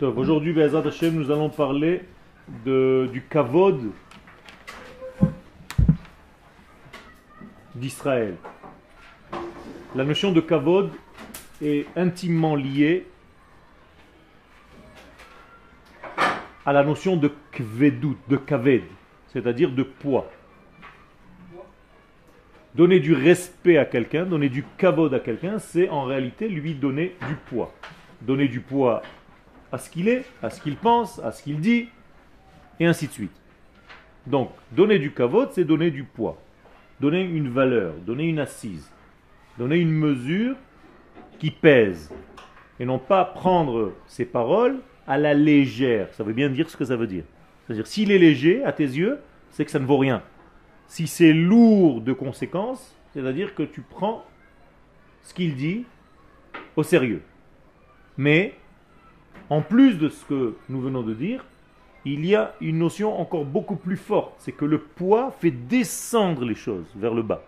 Aujourd'hui, nous allons parler du kavod d'Israël. La notion de kavod est intimement liée à la notion de kvedut, de kaved, c'est-à-dire de poids. Donner du respect à quelqu'un, donner du kavod à quelqu'un, c'est en réalité lui donner du poids. Donner du poids à ce qu'il est, à ce qu'il pense, à ce qu'il dit, et ainsi de suite. Donc, donner du kavod, c'est donner du poids, donner une valeur, donner une assise, donner une mesure qui pèse, et non pas prendre ses paroles à la légère. Ça veut bien dire ce que ça veut dire. C'est-à-dire, s'il est léger à tes yeux, c'est que ça ne vaut rien. Si c'est lourd de conséquences, c'est-à-dire que tu prends ce qu'il dit au sérieux. Mais, en plus de ce que nous venons de dire, il y a une notion encore beaucoup plus forte, c'est que le poids fait descendre les choses vers le bas.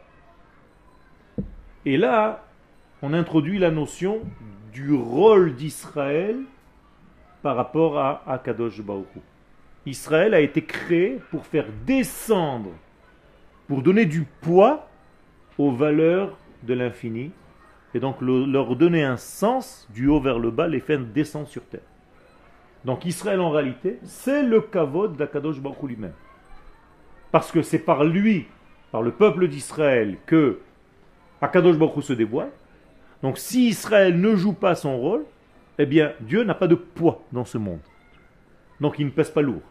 Et là, on introduit la notion du rôle d'Israël par rapport à Akadosh Baruch Israël a été créé pour faire descendre, pour donner du poids aux valeurs de l'infini, et donc leur donner un sens du haut vers le bas, les faire descendre sur terre. Donc Israël en réalité, c'est le kavod d'Akadosh Baruch lui-même. Parce que c'est par lui, par le peuple d'Israël, que Akadosh Baruch se dévoile. Donc si Israël ne joue pas son rôle, eh bien Dieu n'a pas de poids dans ce monde. Donc il ne pèse pas lourd.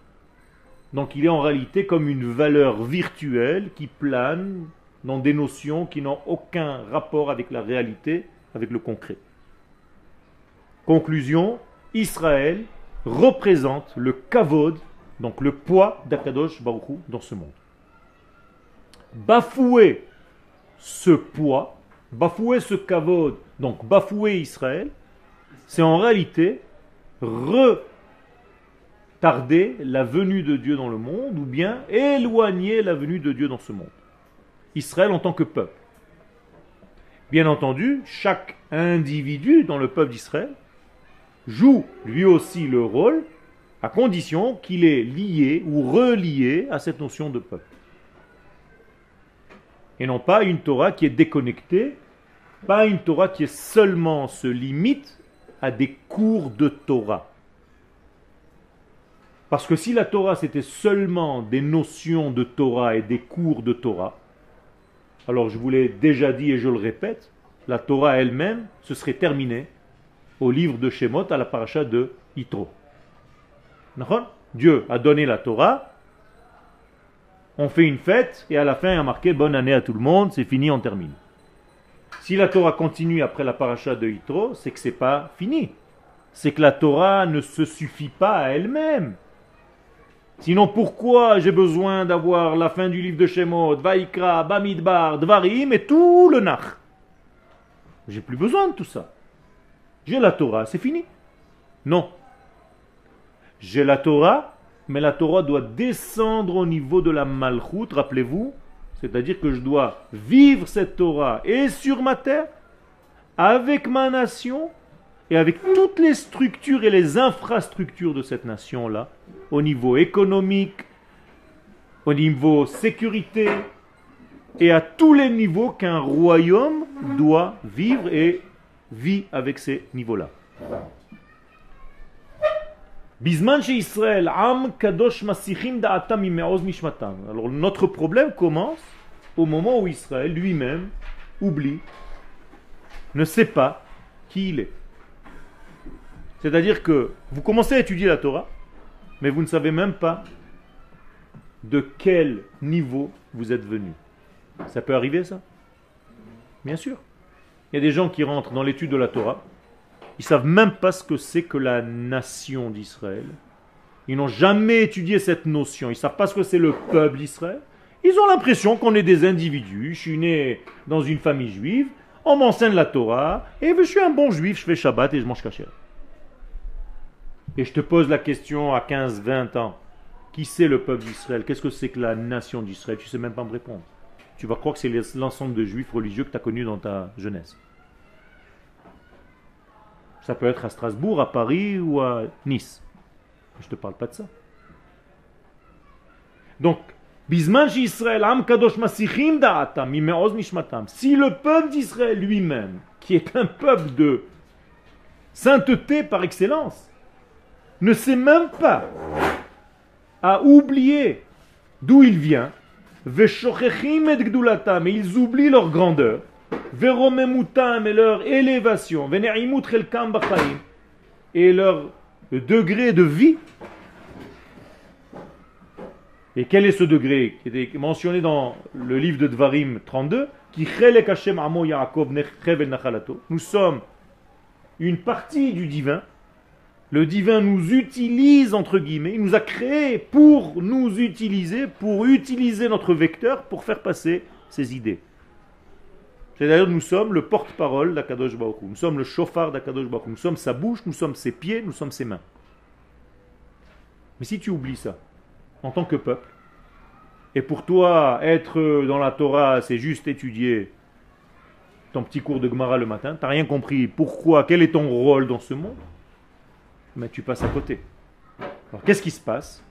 Donc il est en réalité comme une valeur virtuelle qui plane dans des notions qui n'ont aucun rapport avec la réalité, avec le concret. Conclusion, Israël représente le kavod, donc le poids d'Akadosh Baruchou dans ce monde. Bafouer ce poids, bafouer ce kavod, donc bafouer Israël, c'est en réalité retarder la venue de Dieu dans le monde ou bien éloigner la venue de Dieu dans ce monde. Israël en tant que peuple. Bien entendu, chaque individu dans le peuple d'Israël joue lui aussi le rôle à condition qu'il est lié ou relié à cette notion de peuple. Et non pas une Torah qui est déconnectée, pas une Torah qui seulement se limite à des cours de Torah. Parce que si la Torah c'était seulement des notions de Torah et des cours de Torah, alors je vous l'ai déjà dit et je le répète, la Torah elle-même se serait terminée au livre de Shemot à la paracha de Yitro. Dieu a donné la Torah, on fait une fête et à la fin il a marqué bonne année à tout le monde, c'est fini, on termine. Si la Torah continue après la paracha de Yitro, c'est que c'est pas fini. C'est que la Torah ne se suffit pas à elle-même. Sinon, pourquoi j'ai besoin d'avoir la fin du livre de Shemot, Vaikra, Bamidbar, Dvarim et tout le Nach J'ai plus besoin de tout ça. J'ai la Torah, c'est fini. Non. J'ai la Torah, mais la Torah doit descendre au niveau de la Malchut, rappelez-vous. C'est-à-dire que je dois vivre cette Torah et sur ma terre, avec ma nation, et avec toutes les structures et les infrastructures de cette nation-là, au niveau économique, au niveau sécurité, et à tous les niveaux qu'un royaume doit vivre et vit avec ces niveaux-là. Alors notre problème commence au moment où Israël lui-même oublie, ne sait pas qui il est. C'est-à-dire que vous commencez à étudier la Torah, mais vous ne savez même pas de quel niveau vous êtes venu. Ça peut arriver ça? Bien sûr. Il y a des gens qui rentrent dans l'étude de la Torah, ils savent même pas ce que c'est que la nation d'Israël. Ils n'ont jamais étudié cette notion, ils savent pas ce que c'est le peuple d'Israël. Ils ont l'impression qu'on est des individus. Je suis né dans une famille juive, on m'enseigne la Torah, et je suis un bon juif, je fais Shabbat et je mange cachet. Et je te pose la question à 15, 20 ans. Qui c'est le peuple d'Israël? Qu'est-ce que c'est que la nation d'Israël? Tu sais même pas me répondre tu vas croire que c'est l'ensemble de juifs religieux que tu as connus dans ta jeunesse. Ça peut être à Strasbourg, à Paris ou à Nice. Je ne te parle pas de ça. Donc. Si le peuple d'Israël lui-même, qui est un peuple de sainteté par excellence, ne sait même pas à oublier d'où il vient, et ils oublient leur grandeur, et leur élévation, et leur degré de vie. Et quel est ce degré qui était mentionné dans le livre de Dvarim 32 Nous sommes une partie du divin. Le divin nous utilise, entre guillemets, il nous a créés pour nous utiliser, pour utiliser notre vecteur pour faire passer ses idées. C'est d'ailleurs nous sommes le porte-parole d'Akadosh Baruch Nous sommes le chauffard d'Akadosh Baruch Nous sommes sa bouche, nous sommes ses pieds, nous sommes ses mains. Mais si tu oublies ça, en tant que peuple, et pour toi, être dans la Torah, c'est juste étudier ton petit cours de Gemara le matin, tu n'as rien compris. Pourquoi Quel est ton rôle dans ce monde Mais tu passes à côté. Alors qu'est-ce qui se passe?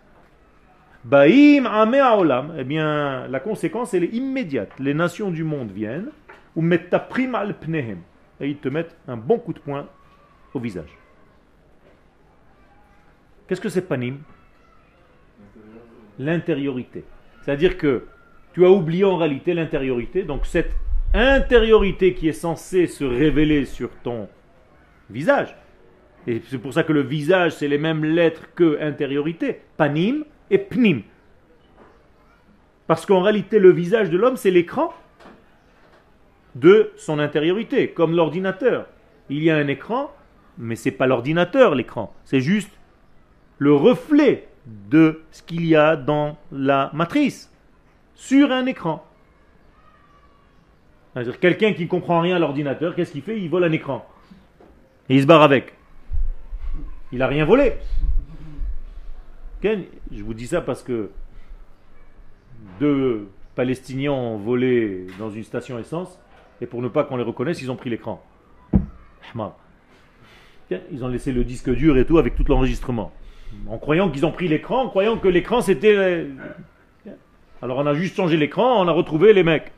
Baïm Olam, eh bien, la conséquence, est immédiate. Les nations du monde viennent, ou metaprim al pnehem, et ils te mettent un bon coup de poing au visage. Qu'est-ce que c'est panim? L'intériorité. C'est-à-dire que tu as oublié en réalité l'intériorité, donc cette intériorité qui est censée se révéler sur ton visage. Et c'est pour ça que le visage, c'est les mêmes lettres que intériorité, panim et pnim. Parce qu'en réalité, le visage de l'homme, c'est l'écran de son intériorité, comme l'ordinateur. Il y a un écran, mais ce n'est pas l'ordinateur l'écran, c'est juste le reflet de ce qu'il y a dans la matrice sur un écran. C'est-à-dire quelqu'un qui ne comprend rien à l'ordinateur, qu'est-ce qu'il fait? Il vole un écran. Et il se barre avec. Il n'a rien volé. Je vous dis ça parce que deux Palestiniens ont volé dans une station essence et pour ne pas qu'on les reconnaisse, ils ont pris l'écran. Ils ont laissé le disque dur et tout avec tout l'enregistrement. En croyant qu'ils ont pris l'écran, en croyant que l'écran c'était... Alors on a juste changé l'écran, on a retrouvé les mecs.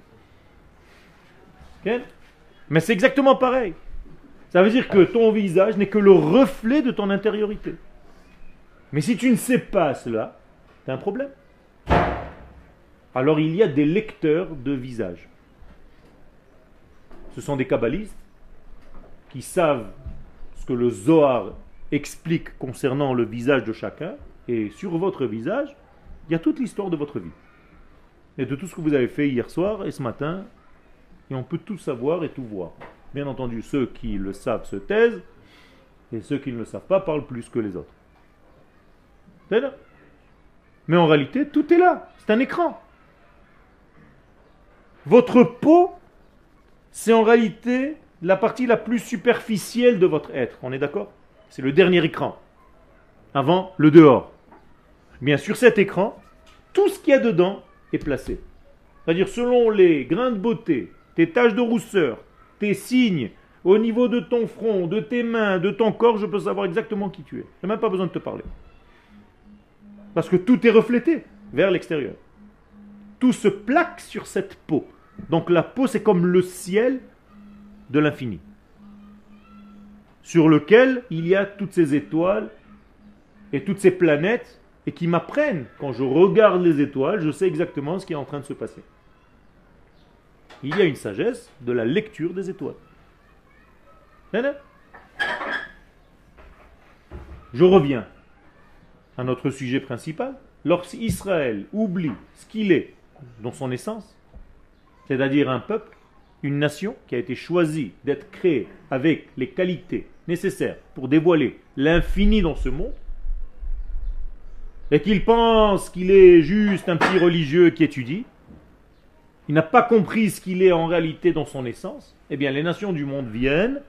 Mais c'est exactement pareil. Ça veut dire que ton visage n'est que le reflet de ton intériorité. Mais si tu ne sais pas cela, tu as un problème. Alors il y a des lecteurs de visage. Ce sont des kabbalistes qui savent ce que le Zohar explique concernant le visage de chacun. Et sur votre visage, il y a toute l'histoire de votre vie. Et de tout ce que vous avez fait hier soir et ce matin et on peut tout savoir et tout voir. Bien entendu, ceux qui le savent se taisent, et ceux qui ne le savent pas parlent plus que les autres. Là. Mais en réalité, tout est là. C'est un écran. Votre peau, c'est en réalité la partie la plus superficielle de votre être. On est d'accord? C'est le dernier écran. Avant le dehors. Bien sur cet écran, tout ce qu'il y a dedans est placé. C'est-à-dire selon les grains de beauté, tes taches de rousseur, tes signes, au niveau de ton front, de tes mains, de ton corps, je peux savoir exactement qui tu es. Je n'ai même pas besoin de te parler. Parce que tout est reflété vers l'extérieur. Tout se plaque sur cette peau. Donc la peau, c'est comme le ciel de l'infini. Sur lequel il y a toutes ces étoiles et toutes ces planètes et qui m'apprennent. Quand je regarde les étoiles, je sais exactement ce qui est en train de se passer il y a une sagesse de la lecture des étoiles. Je reviens à notre sujet principal. Lorsqu'Israël oublie ce qu'il est dans son essence, c'est-à-dire un peuple, une nation qui a été choisie d'être créée avec les qualités nécessaires pour dévoiler l'infini dans ce monde, et qu'il pense qu'il est juste un petit religieux qui étudie, n'a pas compris ce qu'il est en réalité dans son essence, eh bien les nations du monde viennent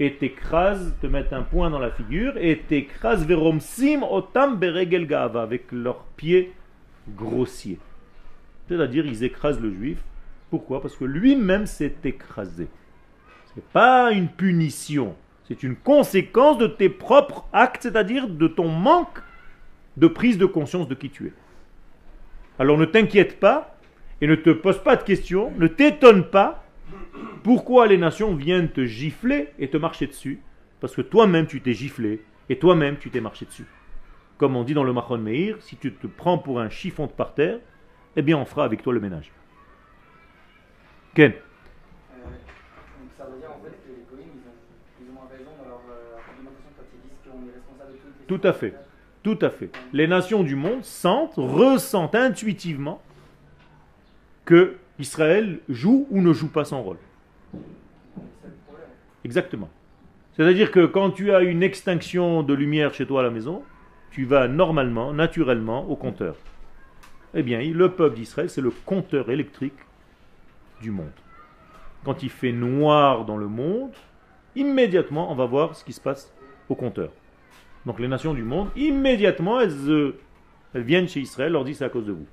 et t'écrasent, te mettent un point dans la figure et t'écrasent veromsim otam beregel gava avec leurs pieds grossiers. C'est-à-dire ils écrasent le juif. Pourquoi? Parce que lui-même s'est écrasé. Ce n'est pas une punition C'est une conséquence de tes propres actes, c'est-à-dire de ton manque de prise de conscience de qui tu es. Alors ne t'inquiète pas et ne te pose pas de questions, ne t'étonne pas pourquoi les nations viennent te gifler et te marcher dessus. Parce que toi-même tu t'es giflé et toi-même tu t'es marché dessus. Comme on dit dans le Mahon Meir, si tu te prends pour un chiffon de par terre, eh bien on fera avec toi le ménage. Ken Tout à fait. Tout à fait. Les nations du monde sentent, ressentent intuitivement que Israël joue ou ne joue pas son rôle. Exactement. C'est-à-dire que quand tu as une extinction de lumière chez toi à la maison, tu vas normalement, naturellement au compteur. Eh bien, le peuple d'Israël, c'est le compteur électrique du monde. Quand il fait noir dans le monde, immédiatement, on va voir ce qui se passe au compteur. Donc les nations du monde, immédiatement, elles, elles viennent chez Israël, leur disent c'est à cause de vous.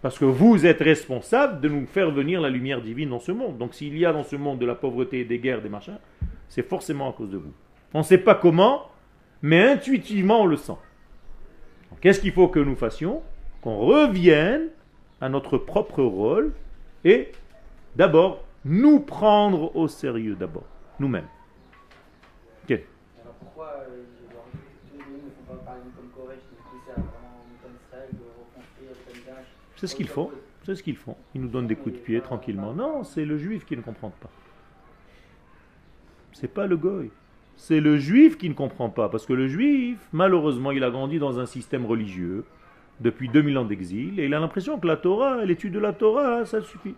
Parce que vous êtes responsable de nous faire venir la lumière divine dans ce monde. Donc s'il y a dans ce monde de la pauvreté, des guerres, des machins, c'est forcément à cause de vous. On ne sait pas comment, mais intuitivement on le sent. Qu'est-ce qu'il faut que nous fassions? Qu'on revienne à notre propre rôle et d'abord nous prendre au sérieux d'abord, nous-mêmes. C'est ce qu'ils font. C'est ce qu'ils font. Ils nous donnent des coups de pied tranquillement. Non, c'est le juif qui ne comprend pas. C'est pas le goy. C'est le juif qui ne comprend pas. Parce que le juif, malheureusement, il a grandi dans un système religieux depuis 2000 ans d'exil et il a l'impression que la Torah, l'étude de la Torah, ça suffit.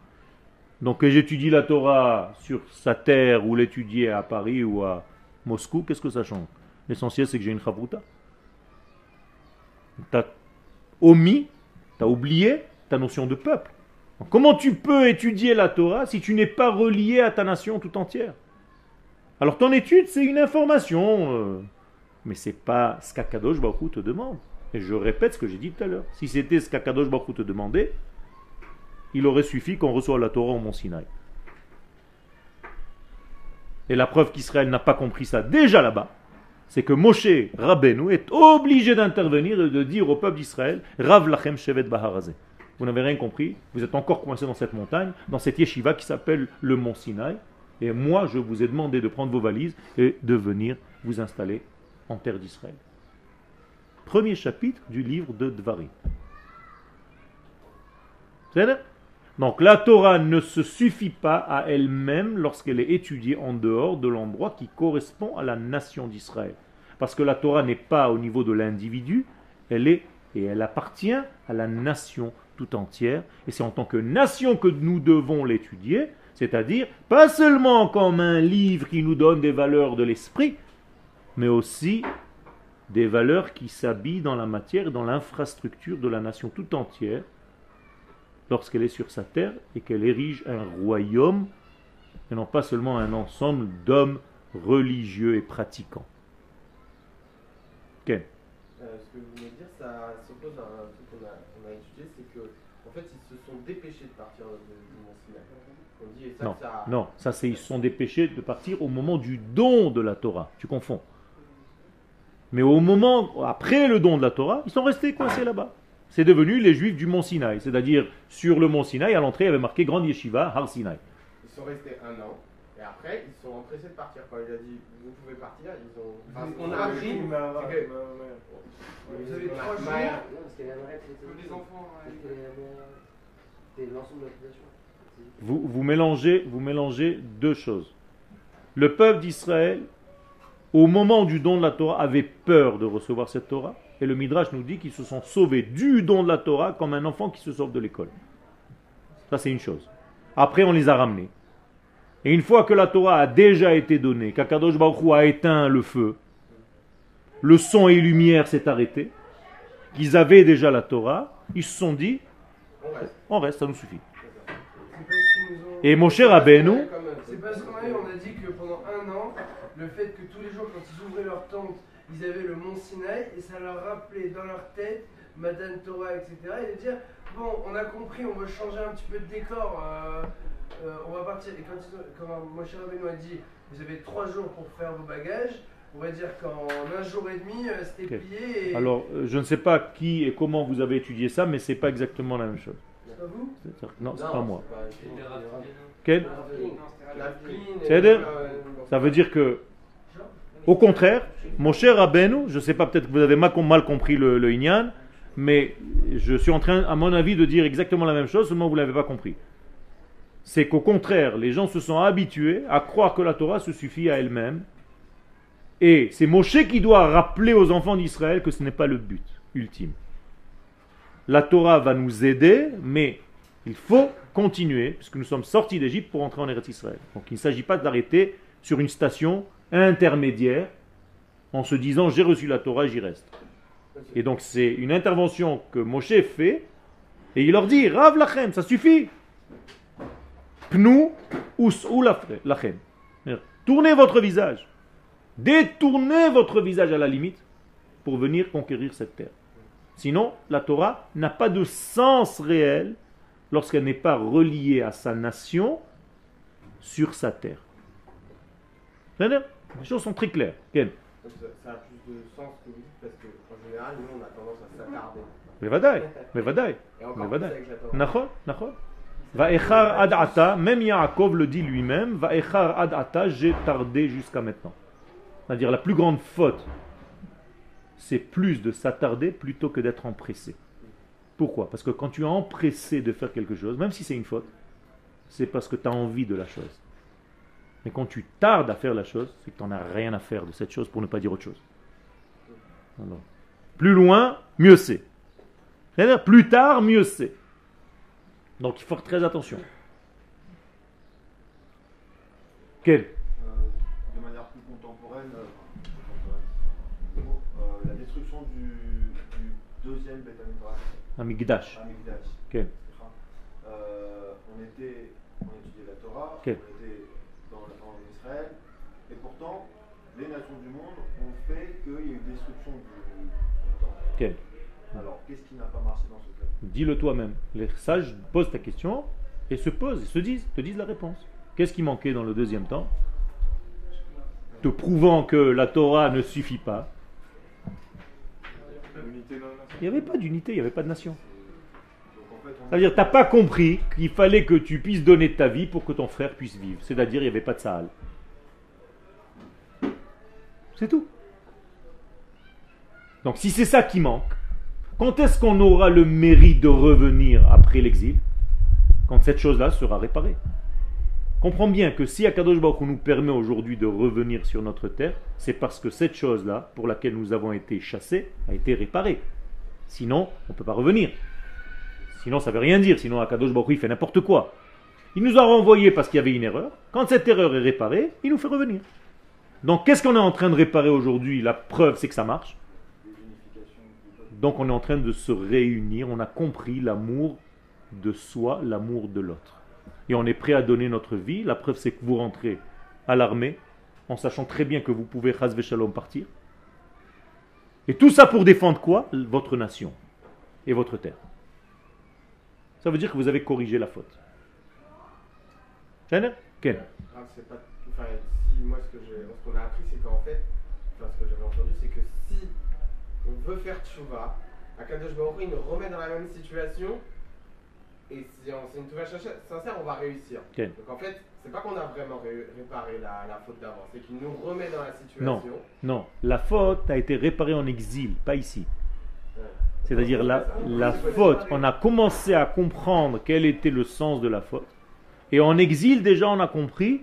Donc j'étudie la Torah sur sa terre ou l'étudier à Paris ou à Moscou, qu'est-ce que ça change? L'essentiel c'est que j'ai une chavruta. T'as omis, t'as oublié ta notion de peuple. comment tu peux étudier la Torah si tu n'es pas relié à ta nation tout entière? Alors ton étude, c'est une information, euh, mais c'est pas ce qu'Akadosh Baruch te demande. Et je répète ce que j'ai dit tout à l'heure. Si c'était ce qu'Akadosh Baruch te demandait, il aurait suffi qu'on reçoive la Torah au Mont Sinaï. Et la preuve qu'Israël n'a pas compris ça déjà là-bas, c'est que Moshe Rabbeinu est obligé d'intervenir et de dire au peuple d'Israël Rav Lachem Shevet Baharazé vous n'avez rien compris, vous êtes encore coincé dans cette montagne, dans cette yeshiva qui s'appelle le mont Sinaï, et moi je vous ai demandé de prendre vos valises et de venir vous installer en terre d'Israël. Premier chapitre du livre de Dvarim. Donc la Torah ne se suffit pas à elle-même lorsqu'elle est étudiée en dehors de l'endroit qui correspond à la nation d'Israël. Parce que la Torah n'est pas au niveau de l'individu, elle est et elle appartient à la nation entière. Et c'est en tant que nation que nous devons l'étudier, c'est-à-dire pas seulement comme un livre qui nous donne des valeurs de l'esprit, mais aussi des valeurs qui s'habillent dans la matière, dans l'infrastructure de la nation tout entière, lorsqu'elle est sur sa terre et qu'elle érige un royaume, et non pas seulement un ensemble d'hommes religieux et pratiquants. Euh, s'oppose à un truc qu'on a, a, étudié, c'est que en fait, ils se sont dépêchés de partir du Mont Sinaï. non, non, ça c'est ils se sont dépêchés de partir au moment du don de la Torah. Tu confonds. Mais au moment, après le don de la Torah, ils sont restés coincés là-bas. C'est devenu les juifs du Mont Sinaï. C'est-à-dire, sur le Mont Sinaï, à l'entrée, il y avait marqué Grande Yeshiva, Har Sinaï. Ils sont restés un an. Et après, ils sont empressés de partir. Quand il a dit, vous pouvez partir, ils ont. Enfin, on a appris. Vous avez trois jours. les enfants. Vous, vous, mélangez, vous mélangez deux choses. Le peuple d'Israël, au moment du don de la Torah, avait peur de recevoir cette Torah. Et le Midrash nous dit qu'ils se sont sauvés du don de la Torah comme un enfant qui se sauve de l'école. Ça, c'est une chose. Après, on les a ramenés. Et une fois que la Torah a déjà été donnée, qu'Akadosh Baruch a éteint le feu, le son et lumière s'est arrêté, qu'ils avaient déjà la Torah, ils se sont dit, on reste, ça nous suffit. Et mon cher Rabbeinu... C'est parce qu'on a, on a dit que pendant un an, le fait que tous les jours, quand ils ouvraient leur tente, ils avaient le mont Sinaï, et ça leur rappelait dans leur tête Madan Torah, etc. Et de dire, bon, on a compris, on va changer un petit peu de décor. Euh, euh, on va partir. Et quand, quand Moshe Rabbeinu a dit vous avez trois jours pour faire vos bagages. On va dire qu'en un jour et demi, euh, c'était plié. Et... Alors, euh, je ne sais pas qui et comment vous avez étudié ça, mais c'est pas exactement la même chose. C'est pas vous? Non, c'est pas moi. c'est pas- Quel Ça veut dire que, au contraire, mon cher Rabbeinu, je ne sais pas, peut-être que vous avez mal, mal compris le, le Inyan, mais je suis en train, à mon avis, de dire exactement la même chose, seulement vous ne l'avez pas compris. C'est qu'au contraire, les gens se sont habitués à croire que la Torah se suffit à elle-même. Et c'est Moshe qui doit rappeler aux enfants d'Israël que ce n'est pas le but ultime. La Torah va nous aider, mais il faut continuer, puisque nous sommes sortis d'Égypte pour entrer en Eretz Israël. Donc il ne s'agit pas d'arrêter sur une station intermédiaire en se disant j'ai reçu la Torah, j'y reste. Et donc c'est une intervention que Moshe fait, et il leur dit Rav lachem, ça suffit. Pnu us ou lachem. Tournez votre visage. Détournez votre visage à la limite pour venir conquérir cette terre. Sinon, la Torah n'a pas de sens réel lorsqu'elle n'est pas reliée à sa nation sur sa terre. Les choses sont très claires. Ken ça, a plus de sens que vous dites parce qu'en général, nous, on a tendance à s'attarder. Mais vadaï, mais vadaï. Mais vadaï. Nachon, nachon. Vaechar ad ata, même Yaakov le dit lui-même, Vaechar ad ata, j'ai tardé jusqu'à maintenant. C'est-à-dire la plus grande faute, c'est plus de s'attarder plutôt que d'être empressé. Pourquoi? Parce que quand tu es empressé de faire quelque chose, même si c'est une faute, c'est parce que tu as envie de la chose. Mais quand tu tardes à faire la chose, c'est que tu n'en as rien à faire de cette chose pour ne pas dire autre chose. Plus loin, mieux c'est. Plus tard, mieux c'est. Donc il faut faire très attention. Quel Euh, de manière plus contemporaine, euh, euh, la destruction du, du deuxième Beth Amigdash. Amikdash, Quel euh, on était, on étudiait la Torah, on était dans, en Israël, et pourtant, les nations du monde ont fait qu'il y a eu destruction du, du Alors, qu'est-ce qui n'a pas marché dans ce cas? Dis-le toi-même. Les sages posent ta question et se posent, et se disent, te disent la réponse. Qu'est-ce qui manquait dans le deuxième temps? Te prouvant que la Torah ne suffit pas. Il n'y avait pas d'unité, il n'y avait pas de nation. Donc en fait, on Ça veut dire, tu n'as pas compris qu'il fallait que tu puisses donner ta vie pour que ton frère puisse vivre. C'est-à-dire, il n'y avait pas de Sahal. C'est tout. Donc, si c'est ça qui manque, quand est-ce qu'on aura le mérite de revenir après l'exil? Quand cette chose-là sera réparée. Comprends bien que si Akadosh Baruch nous permet aujourd'hui de revenir sur notre terre, c'est parce que cette chose-là, pour laquelle nous avons été chassés, a été réparée. Sinon, on ne peut pas revenir. Sinon, ça veut rien dire. Sinon, Akadosh Baruch il fait n'importe quoi. Il nous a renvoyés parce qu'il y avait une erreur. Quand cette erreur est réparée, il nous fait revenir. Donc, qu'est-ce qu'on est en train de réparer aujourd'hui? La preuve, c'est que ça marche. Donc, on est en train de se réunir. On a compris l'amour de soi, l'amour de l'autre. Et on est prêt à donner notre vie. La preuve, c'est que vous rentrez à l'armée en sachant très bien que vous pouvez, Chazve Shalom, partir. Et tout ça pour défendre quoi? Votre nation et votre terre. Ça veut dire que vous avez corrigé la faute. Ken Ken Ah. Enfin, si moi, ce qu'on a appris, c'est qu'en fait, enfin, ce que j'avais entendu, c'est que si on veut faire tchouva, Akadosh Baruch il nous remet dans la même situation, et si on- c'est une tchouva sincère, sincère, on va réussir. Donc en fait, c'est pas qu'on a vraiment ré- réparé la, la faute d'avant, c'est qu'il nous remet dans la Non. situation. Non, la faute a été réparée en exil, pas ici. Ouais. C'est-à-dire la, la faute, on a commencé à comprendre quel était le sens de la faute. Et en exil, déjà, on a compris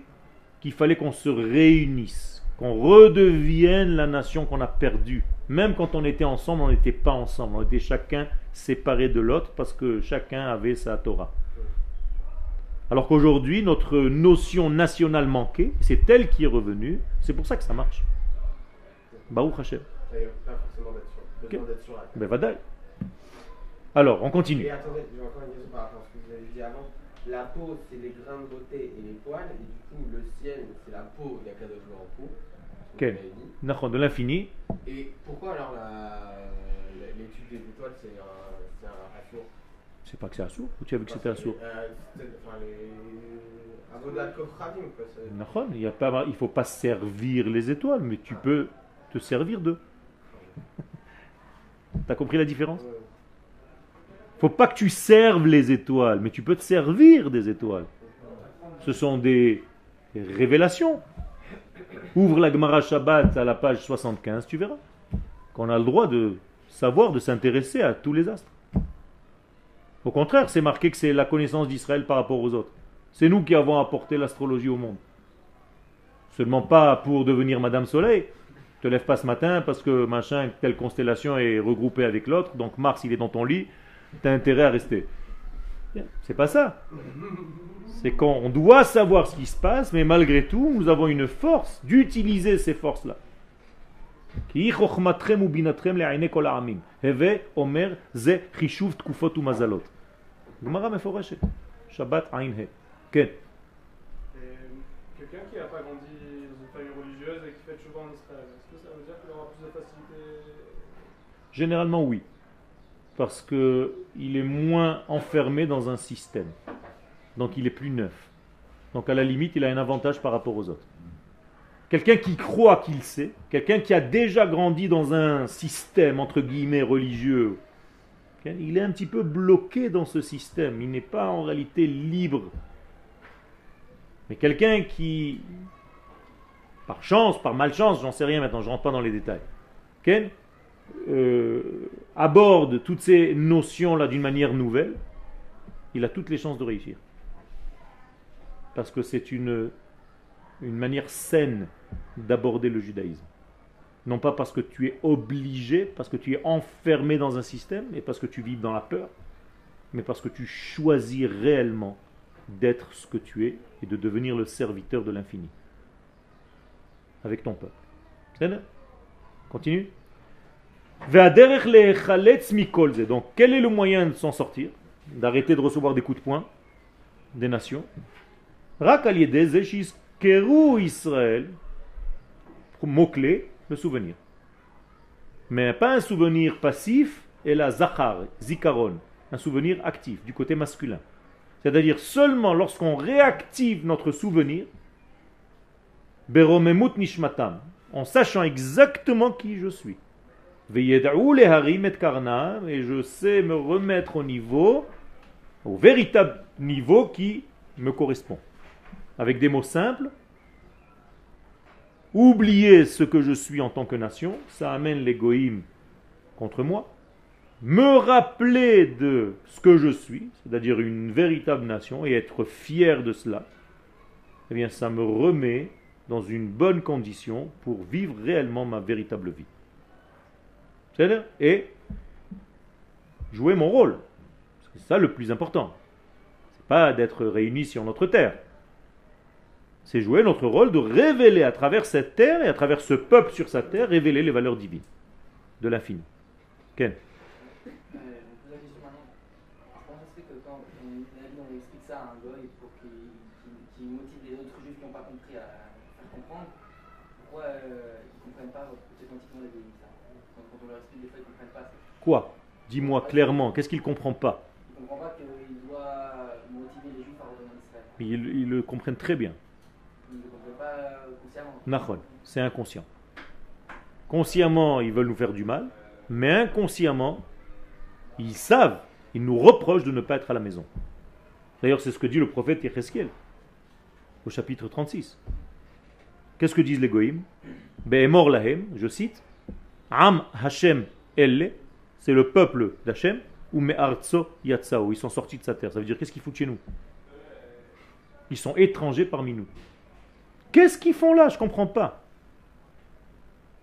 qu'il fallait qu'on se réunisse, qu'on redevienne la nation qu'on a perdue. Même quand on était ensemble, on n'était pas ensemble. On était chacun séparé de l'autre parce que chacun avait sa Torah. Alors qu'aujourd'hui, notre notion nationale manquait, c'est elle qui est revenue. C'est pour ça que ça marche. Baruch Hashem. Il n'y a sûr. là. Ben, vadaï. Alors, on continue. Et attendez, j'ai encore une question par rapport à ce que vous avez dit avant. La peau, c'est les grains de beauté et les poils, et du coup, le ciel, c'est la peau d'Akadosh Baruch Hu, ce que Ok. vous Nachon, de l'infini, Et pourquoi alors l'étude des étoiles, c'est un, un assourd c'est pas que c'est Assour Ou tu as vu que c'était Assour Euh, quoi. c'est- Nachon, Il ne faut pas servir les étoiles, mais tu peux te servir d'eux. T'as compris la différence? Faut pas que tu serves les étoiles, mais tu peux te servir des étoiles. Ce sont des révélations. Ouvre la Gemara Shabbat à la page 75, tu verras qu'on a le droit de savoir, de s'intéresser à tous les astres. Au contraire, c'est marqué que c'est la connaissance d'Israël par rapport aux autres. C'est nous qui avons apporté l'astrologie au monde. Seulement pas pour devenir Madame Soleil. Te lève pas ce matin parce que machin, telle constellation est regroupée avec l'autre, donc Mars il est dans ton lit, tu as intérêt à rester. C'est pas ça. C'est quand on doit savoir ce qui se passe, mais malgré tout, nous avons une force d'utiliser ces forces-là. Shabbat euh, Quelqu'un qui n'a pas grandi dans une famille religieuse et qui fait Chouba en Israël, est-ce que ça veut dire qu'il aura plus de facilité? Généralement, oui. Parce que il est moins enfermé dans un système. Donc il est plus neuf. Donc à la limite, il a un avantage par rapport aux autres. Quelqu'un qui croit qu'il sait, quelqu'un qui a déjà grandi dans un système entre guillemets religieux, il est un petit peu bloqué dans ce système. Il n'est pas en réalité libre. Mais quelqu'un qui, par chance, par malchance, j'en sais rien maintenant, je ne rentre pas dans les détails, euh, aborde toutes ces notions-là d'une manière nouvelle, il a toutes les chances de réussir. Parce que c'est une, une manière saine d'aborder le judaïsme. Non pas parce que tu es obligé, parce que tu es enfermé dans un système et parce que tu vis dans la peur, mais parce que tu choisis réellement d'être ce que tu es et de devenir le serviteur de l'infini avec ton peuple. Continue. Donc, quel est le moyen de s'en sortir? D'arrêter de recevoir des coups de poing des nations? Israël. Mot-clé, le souvenir. Mais pas un souvenir passif, et la zachar, zikaron, un souvenir actif, du côté masculin. C'est-à-dire seulement lorsqu'on réactive notre souvenir, beromemut nishmatam, en sachant exactement qui je suis. Et je sais me remettre au niveau, au véritable niveau qui me correspond. Avec des mots simples, oublier ce que je suis en tant que nation, ça amène l'égoïme contre moi. Me rappeler de ce que je suis, c'est-à-dire une véritable nation, et être fier de cela, eh bien ça me remet dans une bonne condition pour vivre réellement ma véritable vie. Et jouer mon rôle. C'est ça le plus important. C'est pas d'être réunis sur notre terre. C'est jouer notre rôle de révéler à travers cette terre et à travers ce peuple sur sa terre, révéler les valeurs divines de l'infini. Ken Euh, pourquoi euh, ils ne comprennent pas ça quand. Quoi? Dis-moi clairement, qu'est-ce qu'il ne comprend pas? Ils ne comprennent pas qu'il doit motiver les juifs à revenir en Israël. ils, ils le comprennent très bien. Ils ne le comprennent pas euh, consciemment. Nahon, c'est inconscient. Consciemment, ils veulent nous faire du mal, mais inconsciemment, ils savent, ils nous reprochent de ne pas être à la maison. D'ailleurs, c'est ce que dit le prophète Yecheskel au chapitre 36. Qu'est-ce que disent les goïms? Be'emor lahem, je cite, Am Hashem elle, c'est le peuple d'Hachem, ou me'artso yatsao, ils sont sortis de sa terre. Ça veut dire qu'est-ce qu'ils foutent chez nous? Ils sont étrangers parmi nous. Qu'est-ce qu'ils font là? Je comprends pas.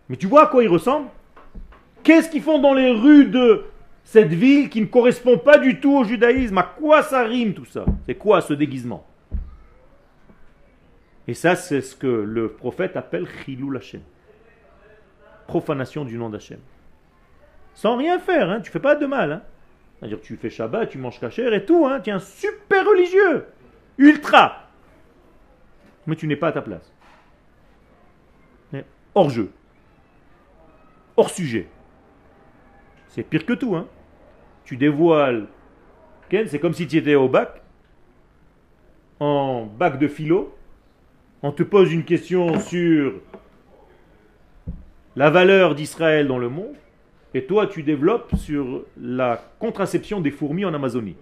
Mais tu vois à quoi ils ressemblent? Qu'est-ce qu'ils font dans les rues de cette ville qui ne correspond pas du tout au judaïsme? À quoi ça rime tout ça? C'est quoi ce déguisement? Et ça, c'est ce que le prophète appelle Chilul Hashem. Profanation du nom d'Hachem. Sans rien faire, hein, tu fais pas de mal. Hein. C'est-à-dire tu fais Shabbat, tu manges kasher et tout, hein, tu es un super religieux, ultra. Mais tu n'es pas à ta place. Hors jeu. Hors sujet. C'est pire que tout. Hein. Tu dévoiles. C'est comme si tu étais au bac. en bac de philo, on te pose une question sur la valeur d'Israël dans le monde, et toi tu développes sur la contraception des fourmis en Amazonie.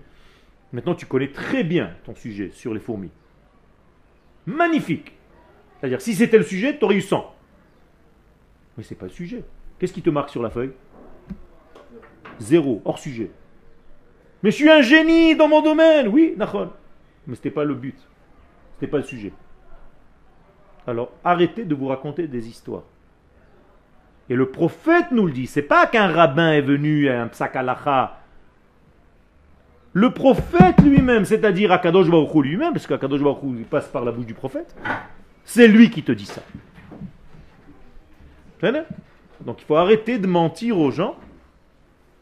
Maintenant tu connais très bien ton sujet sur les fourmis. Magnifique. C'est-à-dire si c'était le sujet, tu aurais eu 100. Mais c'est pas le sujet. Qu'est-ce qui te marque sur la feuille? Zéro, hors sujet. Mais je suis un génie dans mon domaine. Oui, Nachon. Mais ce n'était pas le but. Ce n'était pas le sujet. Alors arrêtez de vous raconter des histoires. Et le prophète nous le dit. C'est pas qu'un rabbin est venu un psakalacha. Le prophète lui-même, c'est-à-dire Akadosh Baruch lui-même, parce qu'Akadosh Baruch passe par la bouche du prophète, c'est lui qui te dit ça. Donc il faut arrêter de mentir aux gens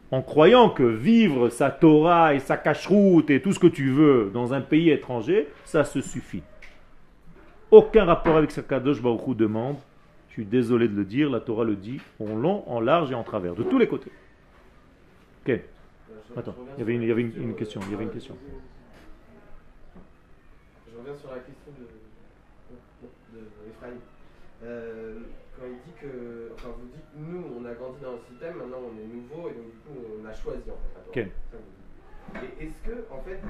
en croyant que vivre sa Torah et sa cacheroute et tout ce que tu veux dans un pays étranger, ça se suffit. Aucun rapport avec ce qu'Akadosh Baruch demande. Je suis désolé de le dire, la Torah le dit en long, en large et en travers, de tous les côtés. Ok. Attends, il y avait une, il y avait une, une question. Il y avait une question. Je reviens sur la question de, de. Euh, quand il dit que, enfin vous dites, nous on a grandi dans le système, maintenant on est nouveau et donc du coup on a choisi en fait. la Torah. Ok. Ça, vous dites. Et est-ce que en fait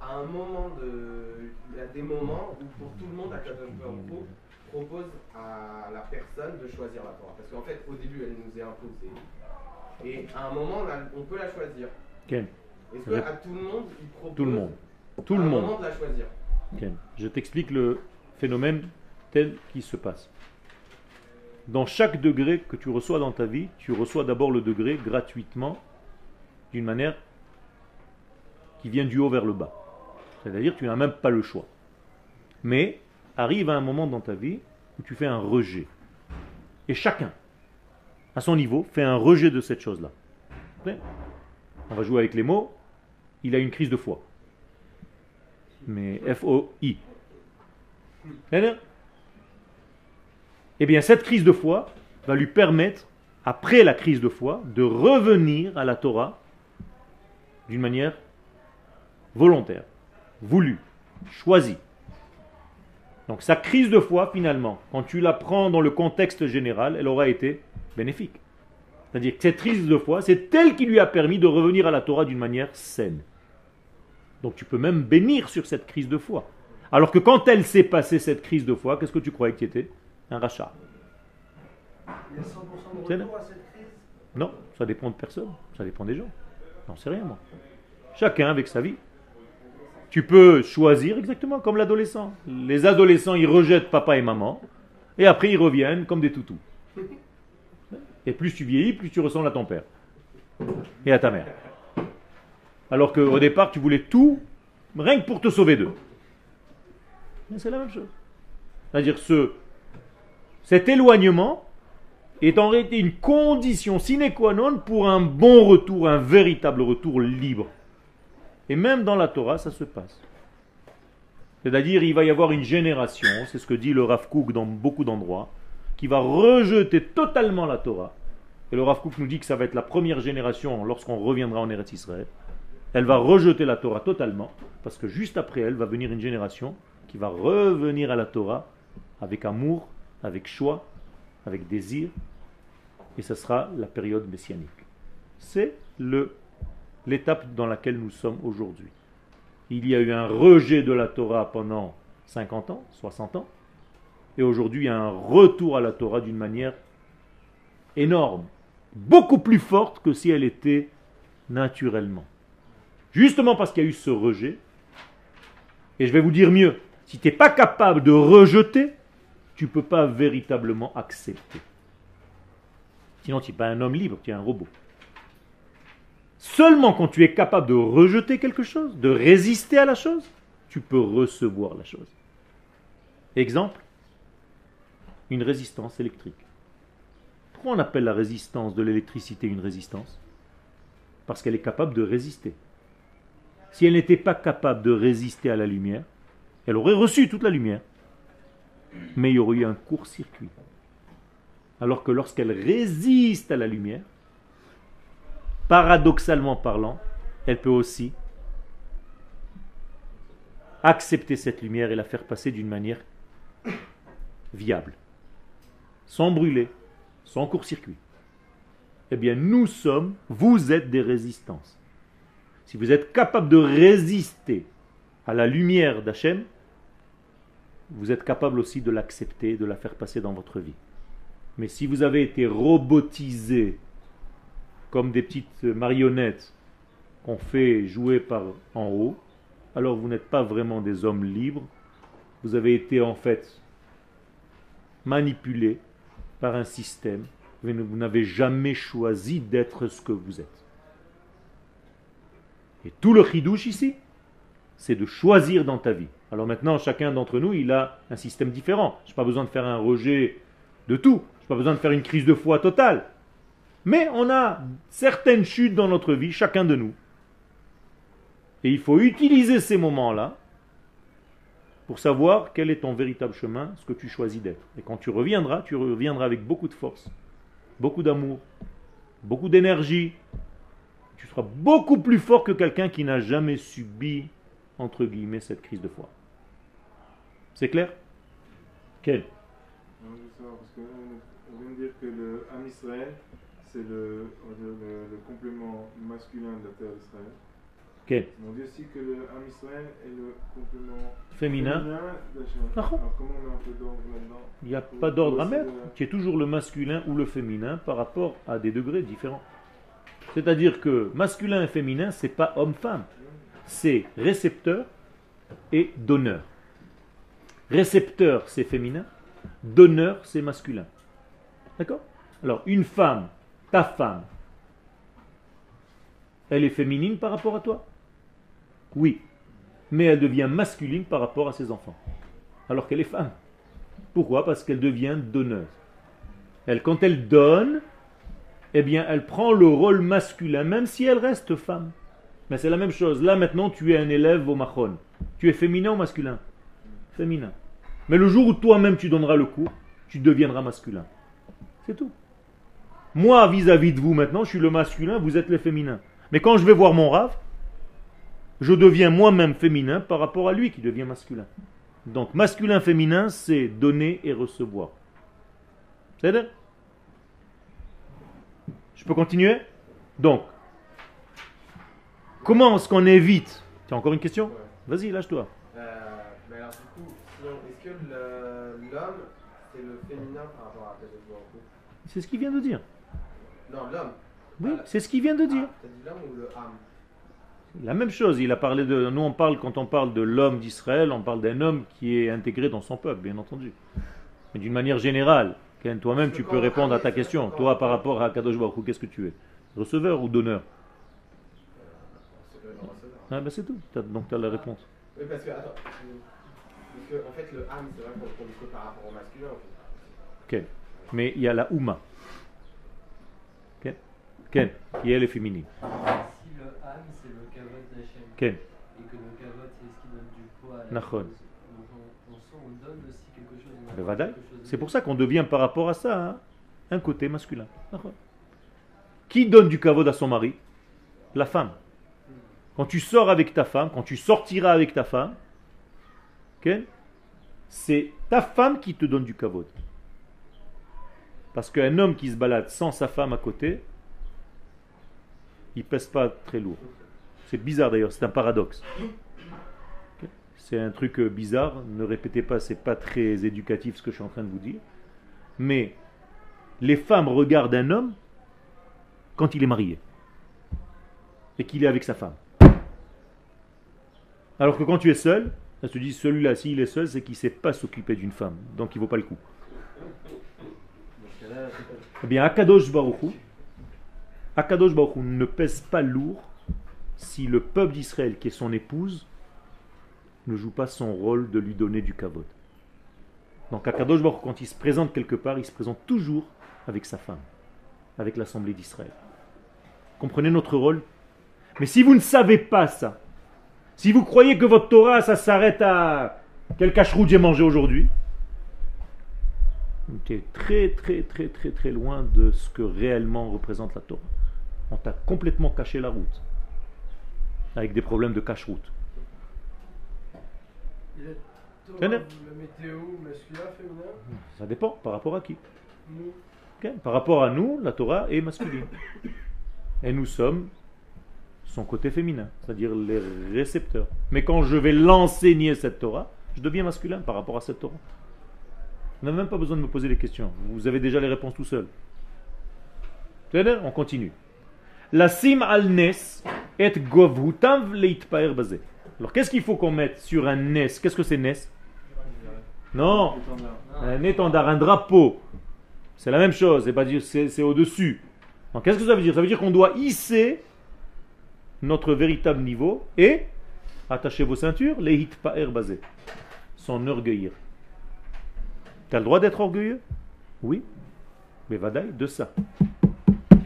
à, à un moment de, il y a des moments où pour tout le monde Baruch Hu propose à la personne de choisir la Torah, parce qu'en fait au début elle nous est imposée et à un moment on, peut la choisir. Ok. Est-ce que à tout le monde il propose Tout le monde. Tout le monde. de la choisir Ok. Je t'explique le phénomène tel qu'il se passe. Dans chaque degré que tu reçois dans ta vie, tu reçois d'abord le degré gratuitement, d'une manière qui vient du haut vers le bas. C'est-à-dire que tu n'as même pas le choix. Mais arrive à un moment dans ta vie où tu fais un rejet. Et chacun, à son niveau, fait un rejet de cette chose-là. On va jouer avec les mots. Il a une crise de foi mais F-O-I. Eh bien, cette crise de foi va lui permettre, après la crise de foi, de revenir à la Torah d'une manière volontaire, voulue, choisie. Donc sa crise de foi, finalement, quand tu la prends dans le contexte général, elle aura été bénéfique. C'est-à-dire que cette crise de foi, c'est elle qui lui a permis de revenir à la Torah d'une manière saine. Donc tu peux même bénir sur cette crise de foi. Alors que quand elle s'est passée, cette crise de foi, qu'est-ce que tu croyais qu'il était Un rachat. Il y a 100% de retour à cette crise? Non, ça dépend de personne, ça dépend des gens. J'en sais rien moi. Chacun avec sa vie. Tu peux choisir exactement comme l'adolescent. Les adolescents, ils rejettent papa et maman, et après ils reviennent comme des toutous. Et plus tu vieillis, plus tu ressembles à ton père et à ta mère. Alors qu'au départ, tu voulais tout, rien que pour te sauver d'eux. Mais c'est la même chose. C'est-à-dire ce, cet éloignement est en réalité une condition sine qua non pour un bon retour, un véritable retour libre. Et même dans la Torah, ça se passe. C'est-à-dire, il va y avoir une génération, c'est ce que dit le Rav dans beaucoup d'endroits, qui va rejeter totalement la Torah. Et le Rav nous dit que ça va être la première génération lorsqu'on reviendra en Eretz Israël. Elle va rejeter la Torah totalement, parce que juste après elle va venir une génération qui va revenir à la Torah avec amour, avec choix, avec désir, et ce sera la période messianique. C'est le l'étape dans laquelle nous sommes aujourd'hui. Il y a eu un rejet de la Torah pendant 50 ans, 60 ans, et aujourd'hui il y a un retour à la Torah d'une manière énorme, beaucoup plus forte que si elle était naturellement. Justement parce qu'il y a eu ce rejet, et je vais vous dire mieux, si tu n'es pas capable de rejeter, tu ne peux pas véritablement accepter. Sinon, tu n'es pas un homme libre, tu es un robot. Seulement quand tu es capable de rejeter quelque chose, de résister à la chose, tu peux recevoir la chose. Exemple, une résistance électrique. Pourquoi on appelle la résistance de l'électricité une résistance? Parce qu'elle est capable de résister. Si elle n'était pas capable de résister à la lumière, elle aurait reçu toute la lumière. Mais il y aurait eu un court-circuit. Alors que lorsqu'elle résiste à la lumière, paradoxalement parlant, elle peut aussi accepter cette lumière et la faire passer d'une manière viable, sans brûler, sans court-circuit. Eh bien, nous sommes, vous êtes des résistances. Si vous êtes capable de résister à la lumière d'Hachem, vous êtes capable aussi de l'accepter, de la faire passer dans votre vie. Mais si vous avez été robotisé comme des petites marionnettes qu'on fait jouer par en haut, alors vous n'êtes pas vraiment des hommes libres. Vous avez été en fait manipulé par un système. Vous n'avez jamais choisi d'être ce que vous êtes. Et tout le chidouche ici, c'est de choisir dans ta vie. Alors maintenant, chacun d'entre nous, il a un système différent. Je n'ai pas besoin de faire un rejet de tout. Je n'ai pas besoin de faire une crise de foi totale. Mais on a certaines chutes dans notre vie, chacun de nous. Et il faut utiliser ces moments-là pour savoir quel est ton véritable chemin, ce que tu choisis d'être. Et quand tu reviendras, tu reviendras avec beaucoup de force, beaucoup d'amour, beaucoup d'énergie. Tu seras beaucoup plus fort que quelqu'un qui n'a jamais subi, entre guillemets, cette crise de foi. C'est clair? Quel dire que le c'est le, le, le complément masculin de la terre d'Israël. On dit aussi que le Ham Israël est le complément Féminin d'Hachem. Ah Alors comment on met un peu d'ordre là-dedans Il n'y a pas d'ordre à mettre. Tu es toujours le masculin ou le féminin par rapport à des degrés différents. C'est-à-dire que masculin et féminin, c'est pas homme-femme. C'est récepteur et donneur. Récepteur, c'est féminin. Donneur, c'est masculin. D'accord? Alors, une femme, ta femme, elle est féminine par rapport à toi? Oui. Mais elle devient masculine par rapport à ses enfants. Alors qu'elle est femme. Pourquoi? Parce qu'elle devient donneuse. Elle, quand elle donne, eh bien, elle prend le rôle masculin, même si elle reste femme. Mais c'est la même chose. Là, maintenant, tu es un élève au Mahon. Tu es féminin ou masculin? Féminin. Mais le jour où toi-même tu donneras le cours, tu deviendras masculin. C'est tout. Moi, vis-à-vis de vous maintenant, je suis le masculin, vous êtes les féminins. Mais quand je vais voir mon rave, je deviens moi-même féminin par rapport à lui qui devient masculin. Donc, masculin-féminin, c'est donner et recevoir. C'est à Je peux continuer? Donc, comment est-ce qu'on évite? Tu as encore une question? Vas-y, lâche-toi. Euh, mais alors du coup, si on- est-ce que l'homme, c'est le féminin par rapport à Hu C'est ce qu'il vient de dire. Non, l'homme. Oui, c'est ce qu'il vient de dire. Ah, T'as dit l'homme ou le âme La même chose, il a parlé de. Nous, on parle, quand on parle de l'homme d'Israël, on parle d'un homme qui est intégré dans son peuple, bien entendu. Mais d'une manière générale, Ken, toi-même, tu peux répondre à ta question. Toi, par rapport à Kadosh Baruch qu'est-ce que tu es? Receveur ou donneur? Le receveur. ah, ben C'est tout. Donc, tu as la réponse. Oui, parce que, attends. Parce que, en fait, le âme, c'est vrai qu'on que par rapport au masculin. Ken. Mais il y a la Ouma. Ken, Ken, qui elle est féminine. Si le âme c'est pour ça qu'on devient par rapport à ça hein, un côté masculin. Qui donne du kavod à son mari? La femme. Quand tu sors avec ta femme, quand tu sortiras avec ta femme, ok, c'est ta femme qui te donne du kavod. Parce qu'un homme qui se balade sans sa femme à côté, il pèse pas très lourd. C'est bizarre d'ailleurs, c'est un paradoxe. C'est un truc euh, bizarre, ne répétez pas, c'est pas très éducatif ce que je suis en train de vous dire. Mais les femmes regardent un homme quand il est marié et qu'il est avec sa femme. Alors que quand tu es seul, elles se disent celui-là, s'il est seul, c'est qu'il ne sait pas s'occuper d'une femme, donc il vaut pas le coup. Eh bien, Akadosh Baruch Hu, Akadosh Baruch ne pèse pas lourd si le peuple d'Israël, qui est son épouse, ne joue pas son rôle de lui donner du kavod. Donc Akadosh Baruch quand il se présente quelque part, il se présente toujours avec sa femme, avec l'assemblée d'Israël. Comprenez notre rôle? Mais si vous ne savez pas ça, si vous croyez que votre Torah, ça s'arrête à quel cacheroute j'ai mangé aujourd'hui, tu es très très très très très loin de ce que réellement représente la Torah. On t'a complètement caché la route, avec des problèmes de cache-route. Masculin, féminin Ça dépend par rapport à qui. Nous Par rapport à nous, la Torah est masculine. Et nous sommes son côté féminin, c'est-à-dire les récepteurs. Mais quand je vais l'enseigner cette Torah, je deviens masculin par rapport à cette Torah. Vous n'avez même pas besoin de me poser les questions. Vous avez déjà les réponses tout seul. On continue. La sim al nes et govhutav leitpaer bazé. Alors qu'est-ce qu'il faut qu'on mette sur un nes Qu'est-ce que c'est nes Non, un étendard, un drapeau. C'est la même chose, c'est pas dire c'est au-dessus. Qu'est-ce que ça veut dire? Ça veut dire qu'on doit hisser notre véritable niveau et attachez vos ceintures, les pa'er basé, s'enorgueillir. Tu as le droit d'être orgueilleux? Oui. Mais vadaï, de ça.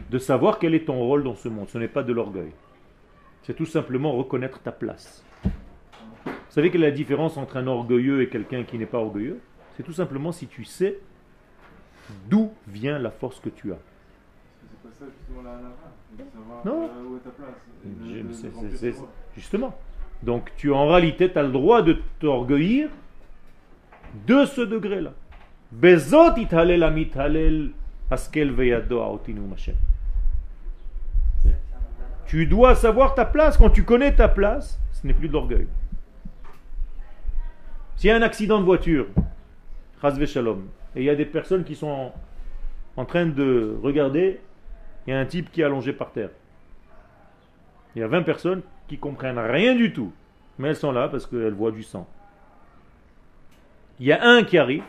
De savoir quel est ton rôle dans ce monde. Ce n'est pas de l'orgueil. C'est tout simplement reconnaître ta place. Vous savez quelle est la différence entre un orgueilleux et quelqu'un qui n'est pas orgueilleux? C'est tout simplement si tu sais d'où vient la force que tu as. Pas ça justement la savoir Non. où est. Justement. Donc tu en réalité tu as le droit de t'orgueillir de ce degré-là. Bezot ithalel askel veyado. Tu dois savoir ta place. Quand tu connais ta place, ce n'est plus de l'orgueil. S'il y a un accident de voiture, shalom, et il y a des personnes qui sont en, en train de regarder, il y a un type qui est allongé par terre. Il y a 20 personnes qui comprennent rien du tout, mais elles sont là parce qu'elles voient du sang. Il y a un qui arrive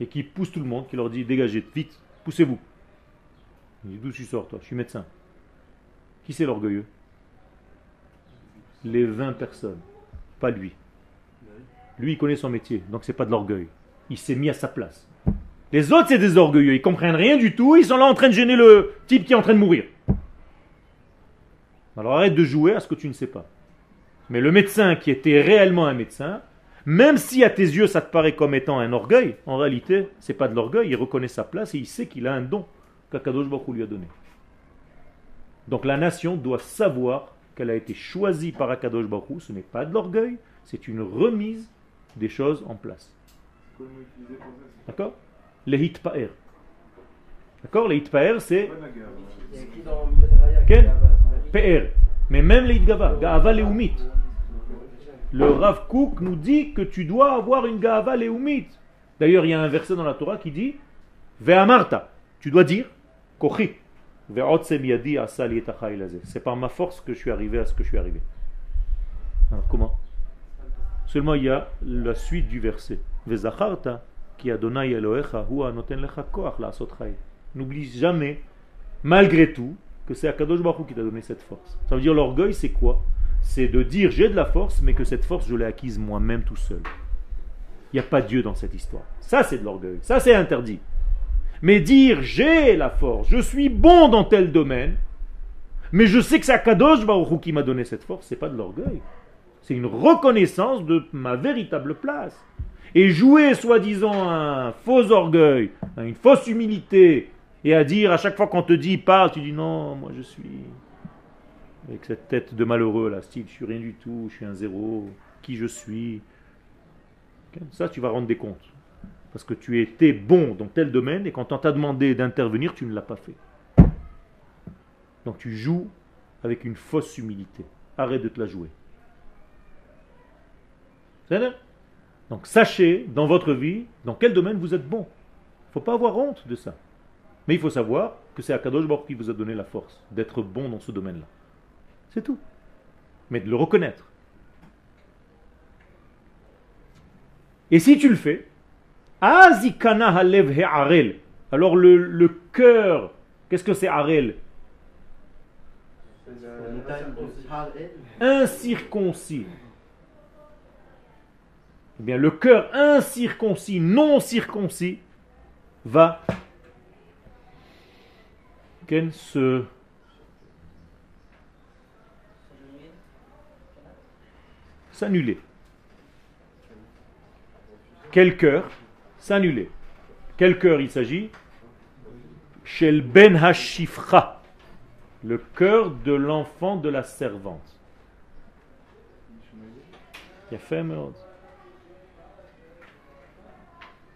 et qui pousse tout le monde, qui leur dit dégagez, vite, poussez-vous. Il dit d'où tu sors toi? Je suis médecin. Qui c'est l'orgueilleux? Les 20 personnes, pas lui. Lui, il connaît son métier, donc c'est pas de l'orgueil. Il s'est mis à sa place. Les autres, c'est des orgueilleux, ils comprennent rien du tout, ils sont là en train de gêner le type qui est en train de mourir. Alors arrête de jouer à ce que tu ne sais pas. Mais le médecin qui était réellement un médecin, même si à tes yeux ça te paraît comme étant un orgueil, en réalité, c'est pas de l'orgueil, il reconnaît sa place et il sait qu'il a un don qu'Akadosh Baruch lui a donné. Donc la nation doit savoir qu'elle a été choisie par Akadosh Baruch ce n'est pas de l'orgueil, c'est une remise des choses en place. D'accord? Les hitpaer. D'accord? Les hitpaer, c'est. Ken PR. Mais même les Gava, Gava Leumit. Le Rav Kook nous dit que tu dois avoir une Gava Leumit. D'ailleurs, il y a un verset dans la Torah qui dit Ve'amarta. Tu dois dire Kochi. C'est par ma force que je suis arrivé à ce que je suis arrivé. Alors comment? Seulement il y a la suite du verset. Chai. N'oublie jamais, malgré tout, que c'est Akadosh Baruch qui t'a donné cette force. Ça veut dire l'orgueil, c'est quoi? C'est de dire j'ai de la force, mais que cette force, je l'ai acquise moi-même tout seul. Il n'y a pas Dieu dans cette histoire. Ça, c'est de l'orgueil. Ça, c'est interdit. Mais dire j'ai la force, je suis bon dans tel domaine, mais je sais que c'est Akadosh Baruch Hu qui m'a donné cette force, c'est pas de l'orgueil. C'est une reconnaissance de ma véritable place. Et jouer soi-disant un faux orgueil, une fausse humilité, et à dire à chaque fois qu'on te dit parle, tu dis non, moi je suis avec cette tête de malheureux là, style je suis rien du tout, je suis un zéro, qui je suis. Ça tu vas rendre des comptes. Parce que tu étais bon dans tel domaine et quand on t'a demandé d'intervenir, tu ne l'as pas fait. Donc tu joues avec une fausse humilité. Arrête de te la jouer. Donc sachez dans votre vie dans quel domaine vous êtes bon. Il ne faut pas avoir honte de ça. Mais il faut savoir que c'est Akadosh Baruch qui vous a donné la force d'être bon dans ce domaine-là. C'est tout. Mais de le reconnaître. Et si tu le fais. Alors le, le cœur, qu'est-ce que c'est arel? Incirconcis. Eh bien, le cœur incirconcis, non circoncis, va se s'annuler. Quel cœur? S'annuler. Quel cœur il s'agit Shel Ben Hashifra, le cœur de l'enfant de la servante.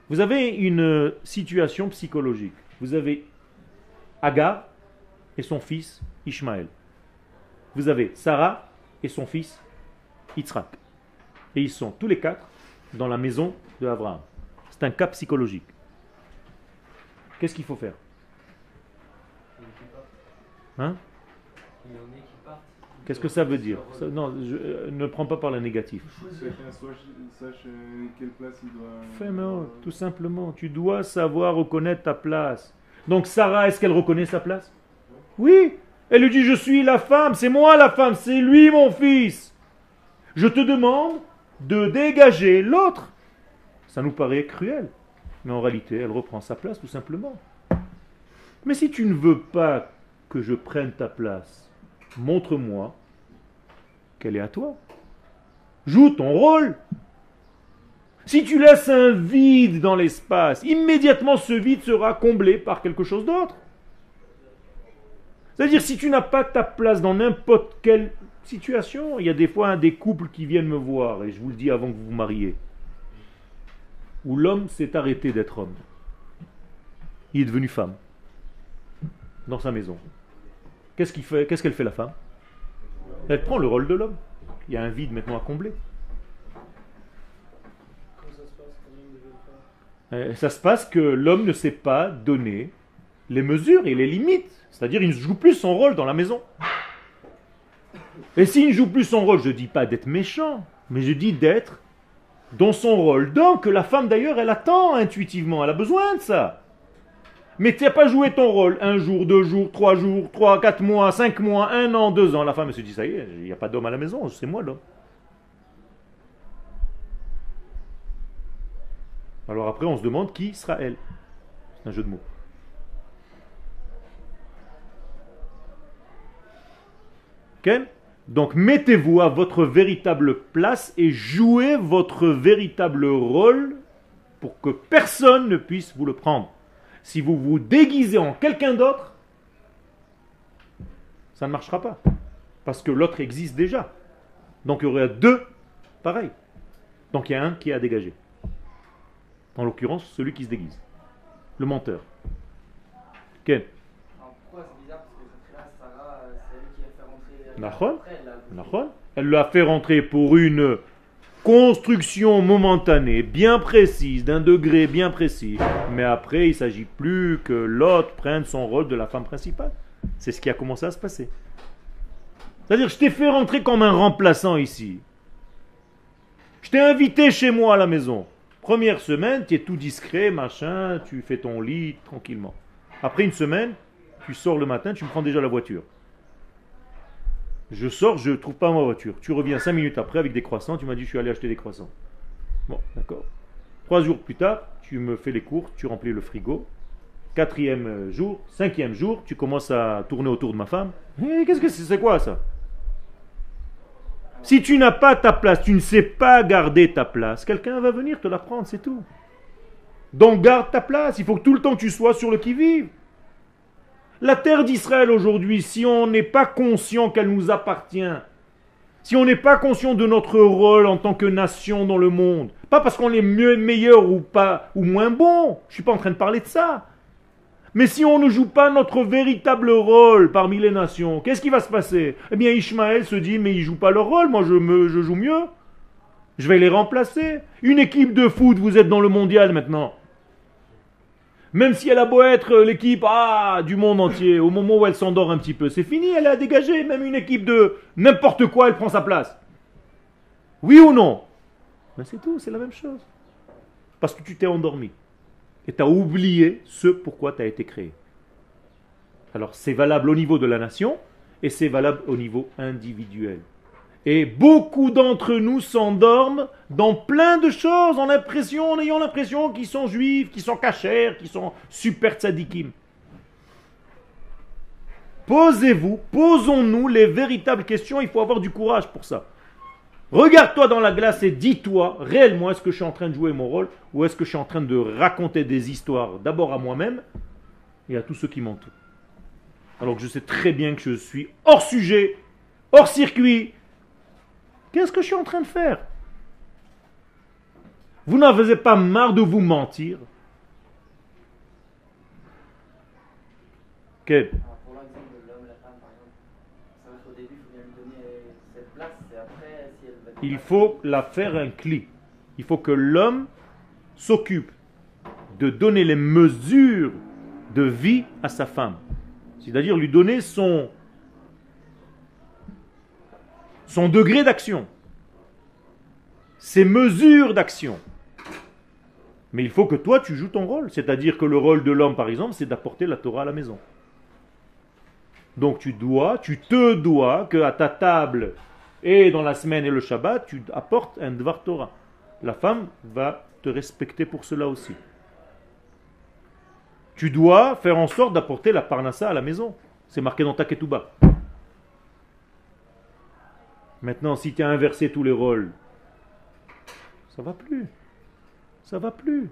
Vous avez une situation psychologique. Vous avez Agar et son fils Ishmaël. Vous avez Sarah et son fils Yitzhak. Et ils sont tous les quatre dans la maison de Abraham. Un cas psychologique. Qu'est-ce qu'il faut faire? Hein? Qu'est-ce que ça veut dire? Ça- Non, je- euh, ne prends pas par le négatif. Chacun soit- sache euh, quelle place il doit. Fais, oh, tout simplement, tu dois savoir reconnaître ta place. Donc Sarah, est-ce qu'elle reconnaît sa place? Oui. Elle lui dit, je suis la femme, c'est moi la femme, c'est lui mon fils. Je te demande de dégager l'autre. Ça nous paraît cruel. Mais en réalité, elle reprend sa place tout simplement. Mais si tu ne veux pas que je prenne ta place, montre-moi qu'elle est à toi. Joue ton rôle. Si tu laisses un vide dans l'espace, immédiatement ce vide sera comblé par quelque chose d'autre. C'est-à-dire si tu n'as pas ta place dans n'importe quelle situation, il y a des fois hein, des couples qui viennent me voir, et je vous le dis avant que vous vous mariez, où l'homme s'est arrêté d'être homme. Il est devenu femme dans sa maison. Qu'est-ce qu'elle fait la femme? Elle prend le rôle de l'homme. Il y a un vide maintenant à combler. Euh, Ça se passe que l'homme ne sait pas donner les mesures et les limites. C'est-à-dire, il ne joue plus son rôle dans la maison. Et s'il ne joue plus son rôle, je ne dis pas d'être méchant, mais je dis d'être dans son rôle que la femme d'ailleurs, elle attend intuitivement, elle a besoin de ça. Mais tu n'as pas joué ton rôle un jour, deux jours, trois jours, trois, quatre mois, cinq mois, un an, deux ans. La femme se dit, ça y est, il n'y a pas d'homme à la maison, c'est moi l'homme. Alors après, on se demande qui sera elle. C'est un jeu de mots. Ok Donc mettez-vous à votre véritable place et jouez votre véritable rôle pour que personne ne puisse vous le prendre. Si vous vous déguisez en quelqu'un d'autre, ça ne marchera pas. Parce que l'autre existe déjà. Donc il y aurait deux pareils. Donc il y a un qui est à dégager. En l'occurrence, celui qui se déguise. Le menteur pourquoi c'est bizarre Parce que là, Sarah, euh, c'est elle qui a fait rentrer. Nahon. Après, elle l'a- fait rentrer pour une construction momentanée, bien précise, d'un degré bien précis. Mais après, il ne s'agit plus que l'autre prenne son rôle de la femme principale. C'est ce qui a commencé à se passer. C'est-à-dire, je t'ai fait rentrer comme un remplaçant ici. Je t'ai invité chez moi à la maison. Première semaine, tu es tout discret, machin, tu fais ton lit tranquillement. Après une semaine, tu sors le matin, tu me prends déjà la voiture. Je sors, je ne trouve pas ma voiture. Tu reviens cinq minutes après avec des croissants, tu m'as dit je suis allé acheter des croissants. Bon, d'accord. Trois jours plus tard, tu me fais les cours, tu remplis le frigo. Quatrième euh, jour, cinquième jour, tu commences à tourner autour de ma femme. Eh, Qu'est-ce que c'est C'est quoi ça? Si tu n'as pas ta place, tu ne sais pas garder ta place, quelqu'un va venir te la prendre, c'est tout. Donc garde ta place, il faut que tout le temps tu sois sur le qui-vive. La terre d'Israël aujourd'hui, si on n'est pas conscient qu'elle nous appartient, si on n'est pas conscient de notre rôle en tant que nation dans le monde, pas parce qu'on est mieux, meilleur ou pas ou moins bon, je suis pas en train de parler de ça. Mais si on ne joue pas notre véritable rôle parmi les nations, qu'est-ce qui va se passer? Eh bien, Ishmaël se dit, mais ils jouent pas leur rôle, moi je, me, je joue mieux. Je vais les remplacer. Une équipe de foot, vous êtes dans le mondial maintenant. Même si elle a beau être l'équipe ah, du monde entier, au moment où elle s'endort un petit peu, c'est fini, elle a dégagé. Même une équipe de n'importe quoi, elle prend sa place. Oui ou non? Ben c'est tout, c'est la même chose. Parce que tu t'es endormi. Et tu as oublié ce pourquoi tu as été créé. Alors c'est valable au niveau de la nation et c'est valable au niveau individuel. Et beaucoup d'entre nous s'endorment dans plein de choses en, impression, en ayant l'impression qu'ils sont juifs, qu'ils sont cachers, qu'ils sont super tzadikim. Posez-vous, posons-nous les véritables questions, il faut avoir du courage pour ça. Regarde-toi dans la glace et dis-toi réellement est-ce que je suis en train de jouer mon rôle ou est-ce que je suis en train de raconter des histoires d'abord à moi-même et à tous ceux qui m'entourent. Alors que je sais très bien que je suis hors sujet, hors circuit. Qu'est-ce que je suis en train de faire? Vous n'en avez pas marre de vous mentir? Quel début, il faut la faire un cli. Il faut que l'homme s'occupe de donner les mesures de vie à sa femme. C'est-à-dire lui donner son, son degré d'action, ses mesures d'action. Mais il faut que toi, tu joues ton rôle. C'est-à-dire que le rôle de l'homme, par exemple, c'est d'apporter la Torah à la maison. Donc tu dois, tu te dois que à ta table et dans la semaine et le Shabbat, tu apportes un Dvar Torah. La femme va te respecter pour cela aussi. Tu dois faire en sorte d'apporter la parnassa à la maison. C'est marqué dans ta ketouba. Maintenant, si tu as inversé tous les rôles, ça va plus. Ça va plus.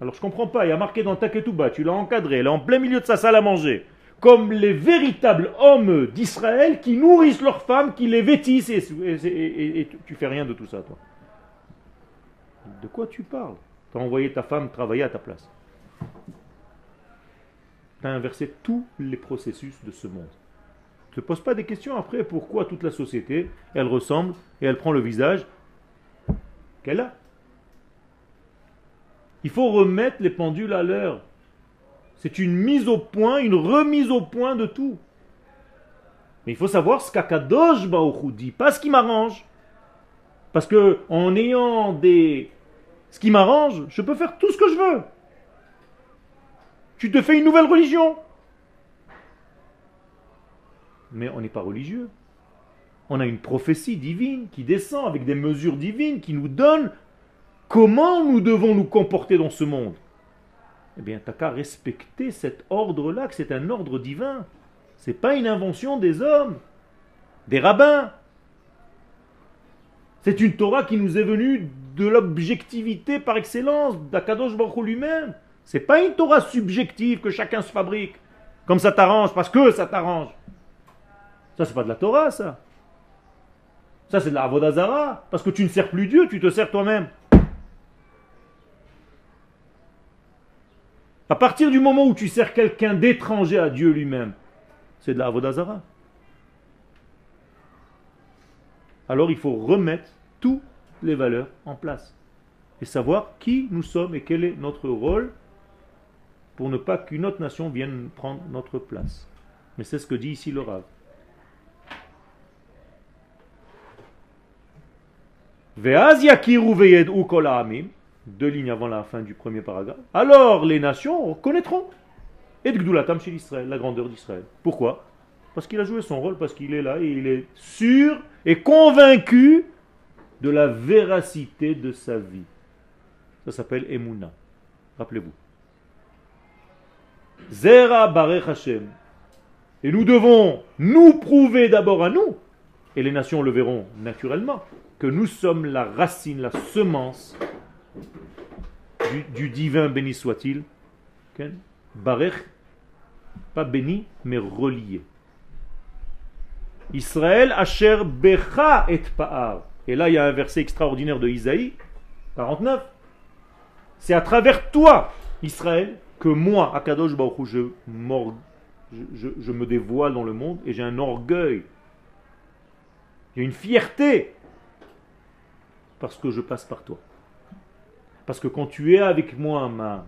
Alors je comprends pas, il y a marqué dans ta ketouba, tu l'as encadré, elle est en plein milieu de sa salle à manger. Comme les véritables hommes d'Israël qui nourrissent leurs femmes, qui les vêtissent, et- et tu fais rien de tout ça, toi. De quoi tu parles? Tu as envoyé ta femme travailler à ta place. Tu as inversé tous les processus de ce monde. Ne te pose pas des questions après pourquoi toute la société, elle ressemble et elle prend le visage qu'elle a. Il faut remettre les pendules à l'heure. C'est une mise au point, une remise au point de tout. Mais il faut savoir ce qu'Akadosh Hu dit, pas ce qui m'arrange. Parce que en ayant des ce qui m'arrange, je peux faire tout ce que je veux. Tu te fais une nouvelle religion. Mais on n'est pas religieux. On a une prophétie divine qui descend avec des mesures divines qui nous donnent comment nous devons nous comporter dans ce monde. Eh bien, t'as qu'à respecter cet ordre-là, que c'est un ordre divin. C'est pas une invention des hommes, des rabbins. C'est une Torah qui nous est venue de l'objectivité par excellence, d'Akadosh Baruch lui-même. C'est pas une Torah subjective que chacun se fabrique, comme ça t'arrange, parce que ça t'arrange. Ça, c'est pas de la Torah, ça. Ça, c'est de la Avodazara, parce que tu ne sers plus Dieu, tu te sers toi-même. À partir du moment où tu sers quelqu'un d'étranger à Dieu lui-même, c'est de la Avodazara. Alors il faut remettre toutes les valeurs en place et savoir qui nous sommes et quel est notre rôle pour ne pas qu'une autre nation vienne prendre notre place. Mais c'est ce que dit ici le Rav. Deux lignes avant la fin du premier paragraphe. Alors les nations reconnaîtront et chez Israël, la grandeur d'Israël. Pourquoi? Parce qu'il a joué son rôle, parce qu'il est là et il est sûr et convaincu de la véracité de sa vie. Ça s'appelle Emouna. Rappelez-vous. Zera Barech Hashem. Et nous devons nous prouver d'abord à nous, et les nations le verront naturellement, que nous sommes la racine, la semence du, divin béni soit-il. Barech, pas béni, mais relié. Israël Asher Becha et Pa'ar. Et là, il y a un verset extraordinaire de Isaïe, 49. C'est à travers toi, Israël, que moi, Akadosh Baruch je me dévoile dans le monde et j'ai un orgueil. J'ai une fierté parce que je passe par toi. Parce que quand tu es avec moi, ma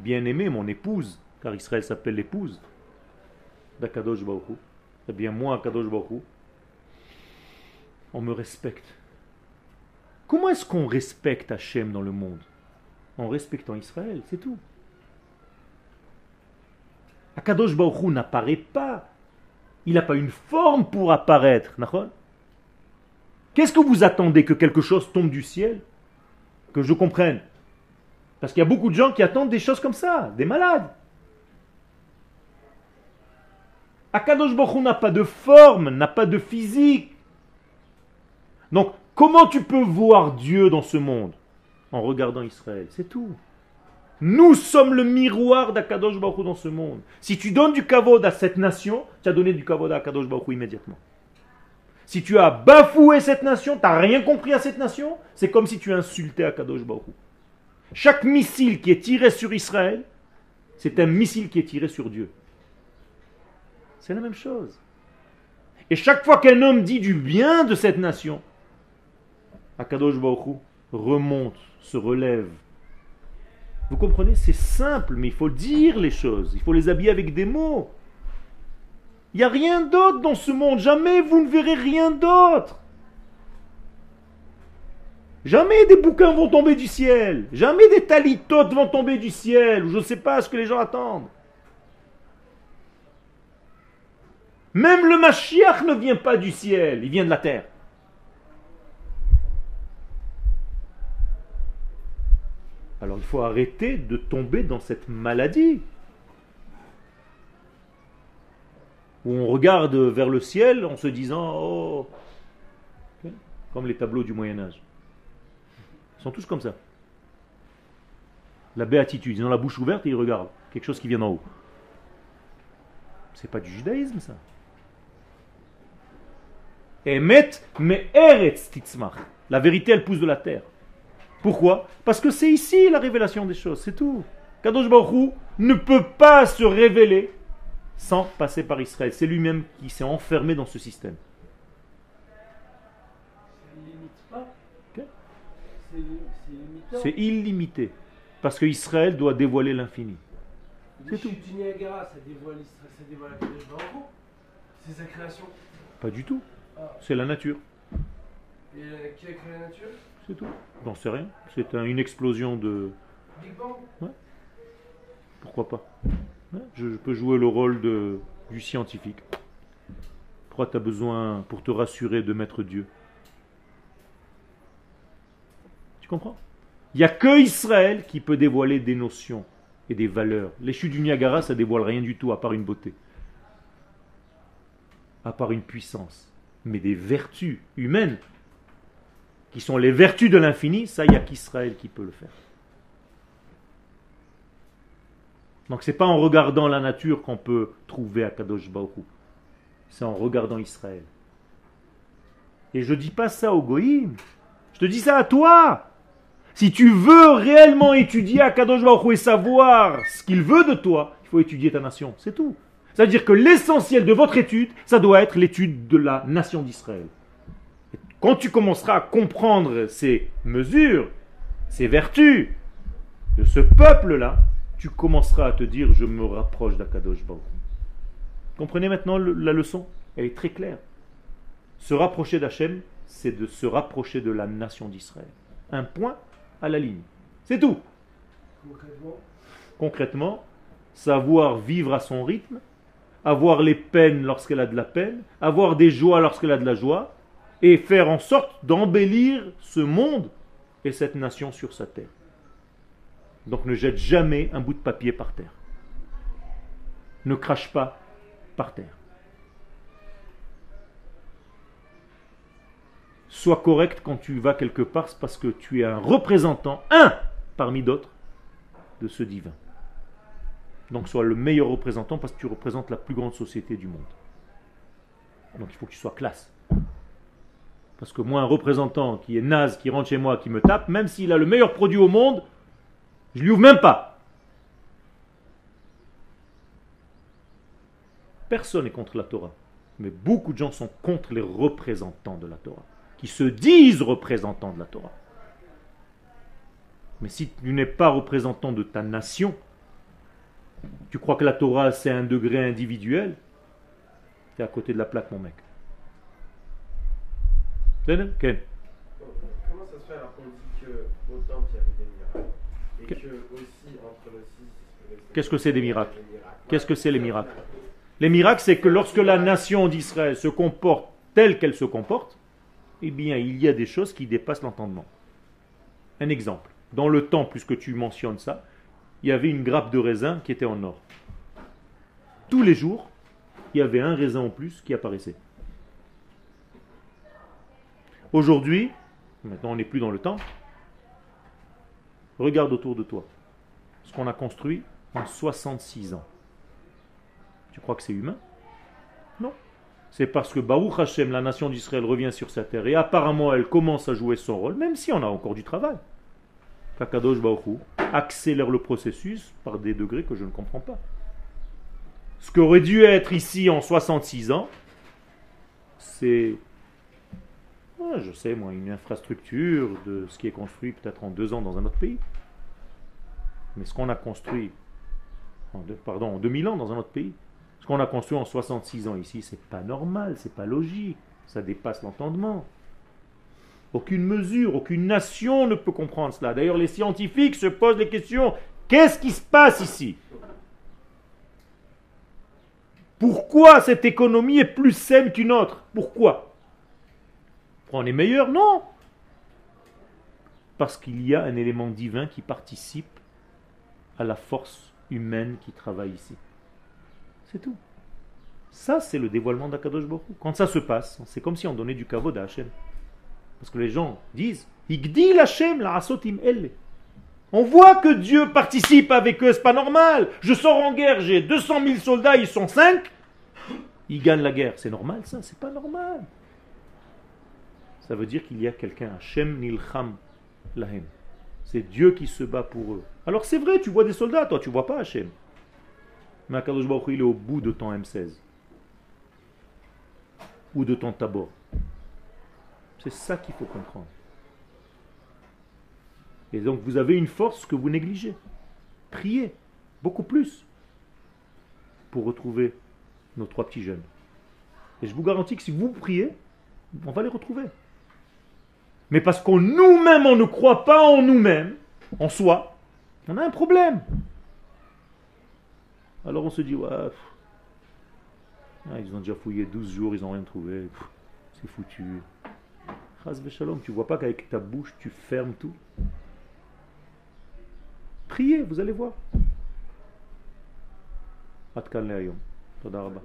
bien-aimée, mon épouse, car Israël s'appelle l'épouse d'Akadosh Baruch Hu, eh bien moi, Akadosh Baruch Hu, on me respecte. Comment est-ce qu'on respecte Hachem dans le monde? En respectant Israël, c'est tout. Akadosh Baruch Hu n'apparaît pas. Il n'a pas une forme pour apparaître. Qu'est-ce que vous attendez Que quelque chose tombe du ciel? Que je comprenne. Parce qu'il y a beaucoup de gens qui attendent des choses comme ça, des malades. Akadosh Baruch n'a pas de forme, n'a pas de physique. Donc, comment tu peux voir Dieu dans ce monde? En regardant Israël, c'est tout. Nous sommes le miroir d'Akadosh Baruch dans ce monde. Si tu donnes du kavod à cette nation, tu as donné du kavod à Akadosh Baruch immédiatement. Si tu as bafoué cette nation, tu n'as rien compris à cette nation, c'est comme si tu insultais Akadosh Baruch. Chaque missile qui est tiré sur Israël, c'est un missile qui est tiré sur Dieu. C'est la même chose. Et chaque fois qu'un homme dit du bien de cette nation, Akadosh Baruch remonte, se relève. Vous comprenez? C'est simple, mais il faut dire les choses. Il faut les habiller avec des mots. Il n'y a rien d'autre dans ce monde. Jamais vous ne verrez rien d'autre. Jamais des bouquins vont tomber du ciel. Jamais des talitotes vont tomber du ciel. Je ne sais pas ce que les gens attendent. Même le Mashiach ne vient pas du ciel. Il vient de la terre. Alors il faut arrêter de tomber dans cette maladie. Où on regarde vers le ciel en se disant Oh Comme les tableaux du Moyen-Âge. Ils sont tous comme ça. La béatitude, ils ont la bouche ouverte et ils regardent. Quelque chose qui vient d'en haut. C'est pas du judaïsme ça. Emet mais eretz titzmach. La vérité, elle pousse de la terre. Pourquoi? Parce que c'est ici la révélation des choses, c'est tout. Kadosh Baruch ne peut pas se révéler sans passer par Israël. C'est lui-même qui s'est enfermé dans ce système. C'est illimité. Parce que Israël doit dévoiler l'infini. C'est tout. chutes du Niagara, ça dévoile Israël, ça dévoile la Kadosh Baruch Hu. C'est sa création. Pas du tout. Ah. C'est la nature. Et euh, qui a créé la nature? C'est tout. J'en sais rien. C'est un- une explosion de. Big Bang? Pourquoi pas je, peux jouer le rôle du scientifique. Pourquoi tu as besoin, pour te rassurer, de mettre Dieu Tu comprends? Il n'y a que Israël qui peut dévoiler des notions et des valeurs. Les chutes du Niagara, ça dévoile rien du tout à part une beauté. À part une puissance. Mais des vertus humaines, qui sont les vertus de l'infini, ça, il n'y a qu'Israël qui peut le faire. Donc c'est pas en regardant la nature qu'on peut trouver Akadosh Hu. C'est en regardant Israël. Et je dis pas ça au Goïm. Je te dis ça à toi. Si tu veux réellement étudier Akadosh Baruch et savoir ce qu'il veut de toi, il faut étudier ta nation. C'est tout. C'est-à-dire que l'essentiel de votre étude, ça doit être l'étude de la nation d'Israël. Quand tu commenceras à comprendre ces mesures, ces vertus de ce peuple-là, tu commenceras à te dire je me rapproche d'Akadosh Baruch. Comprenez maintenant le- la leçon? Elle est très claire. Se rapprocher d'Hachem, c'est de se rapprocher de la nation d'Israël. Un point à la ligne. C'est tout. Concrètement, Concrètement, savoir vivre à son rythme, avoir les peines lorsqu'elle a de la peine, avoir des joies lorsqu'elle a de la joie, et faire en sorte d'embellir ce monde et cette nation sur sa terre. Donc ne jette jamais un bout de papier par terre. Ne crache pas par terre. Sois correct quand tu vas quelque part, parce que tu es un représentant, un parmi d'autres, de ce divin. Donc sois le meilleur représentant parce que tu représentes la plus grande société du monde. Donc il faut que tu sois classe. Parce que moi, un représentant qui est naze, qui rentre chez moi, qui me tape, même s'il a le meilleur produit au monde, je lui ouvre même pas. Personne n'est contre la Torah. Mais beaucoup de gens sont contre les représentants de la Torah, qui se disent représentants de la Torah. Mais si tu n'es pas représentant de ta nation, tu crois que la Torah c'est un degré individuel, tu es à côté de la plaque, mon mec Comment ça se fait alors qu'on dit que au temple il y avait des miracles et Que- que aussi entre le 6 et le 7, Qu'est-ce que c'est des miracles? Qu'est-ce que c'est les miracles? Les miracles, c'est que lorsque la nation d'Israël se comporte telle qu'elle se comporte, eh bien, il y a des choses qui dépassent l'entendement. Un exemple. Dans le temps, puisque tu mentionnes ça, il y avait une grappe de raisin qui était en or. Tous les jours, il y avait un raisin en plus qui apparaissait. Aujourd'hui, maintenant on n'est plus dans le temps, regarde autour de toi. Ce qu'on a construit en 66 ans. Tu crois que c'est humain? Non. c'est parce que Baruch Hashem, la nation d'Israël, revient sur sa terre et apparemment elle commence à jouer son rôle, même si on a encore du travail. Kakadosh Baruch accélère le processus par des degrés que je ne comprends pas. Ce qu'aurait dû être ici en 66 ans, c'est, je sais moi, une infrastructure de ce qui est construit peut-être en deux ans dans un autre pays. Mais ce qu'on a construit, en deux- pardon, en 2000 ans dans un autre pays, ce qu'on a construit en 66 ans ici, c'est pas normal, c'est pas logique, ça dépasse l'entendement. Aucune mesure, aucune nation ne peut comprendre cela. D'ailleurs, les scientifiques se posent des questions. Qu'est-ce qui se passe ici? Pourquoi cette économie est plus saine qu'une autre? Pourquoi? On est meilleur Non Parce qu'il y a un élément divin qui participe à la force humaine qui travaille ici. C'est tout. Ça, c'est le dévoilement d'Akadosh Baruch. Quand ça se passe, c'est comme si on donnait du kavod à Hachem. Parce que les gens disent Igdil Hashem la asotim elle. On voit que Dieu participe avec eux, c'est pas normal. Je sors en guerre, j'ai 200 000 soldats, ils sont 5. Ils gagnent la guerre. C'est normal ça C'est pas normal. Ça veut dire qu'il y a quelqu'un, Hashem nilcham lahem. C'est Dieu qui se bat pour eux. Alors c'est vrai, tu vois des soldats, toi tu vois pas Hashem. Mais Akadosh Baruch il est au bout de ton M16. Ou de ton tabor. C'est ça qu'il faut comprendre. Et donc vous avez une force que vous négligez. Priez beaucoup plus pour retrouver nos trois petits jeunes. Et je vous garantis que si vous priez, on va les retrouver. Mais parce qu'on nous-mêmes, on ne croit pas en nous-mêmes, en soi, on a un problème. Alors on se dit, ouais, ah, ils ont déjà fouillé 12 jours, ils n'ont rien trouvé, c'est foutu. Chas v'shalom, tu vois pas qu'avec ta bouche, tu fermes tout? Priez, vous allez voir. Toda rabba.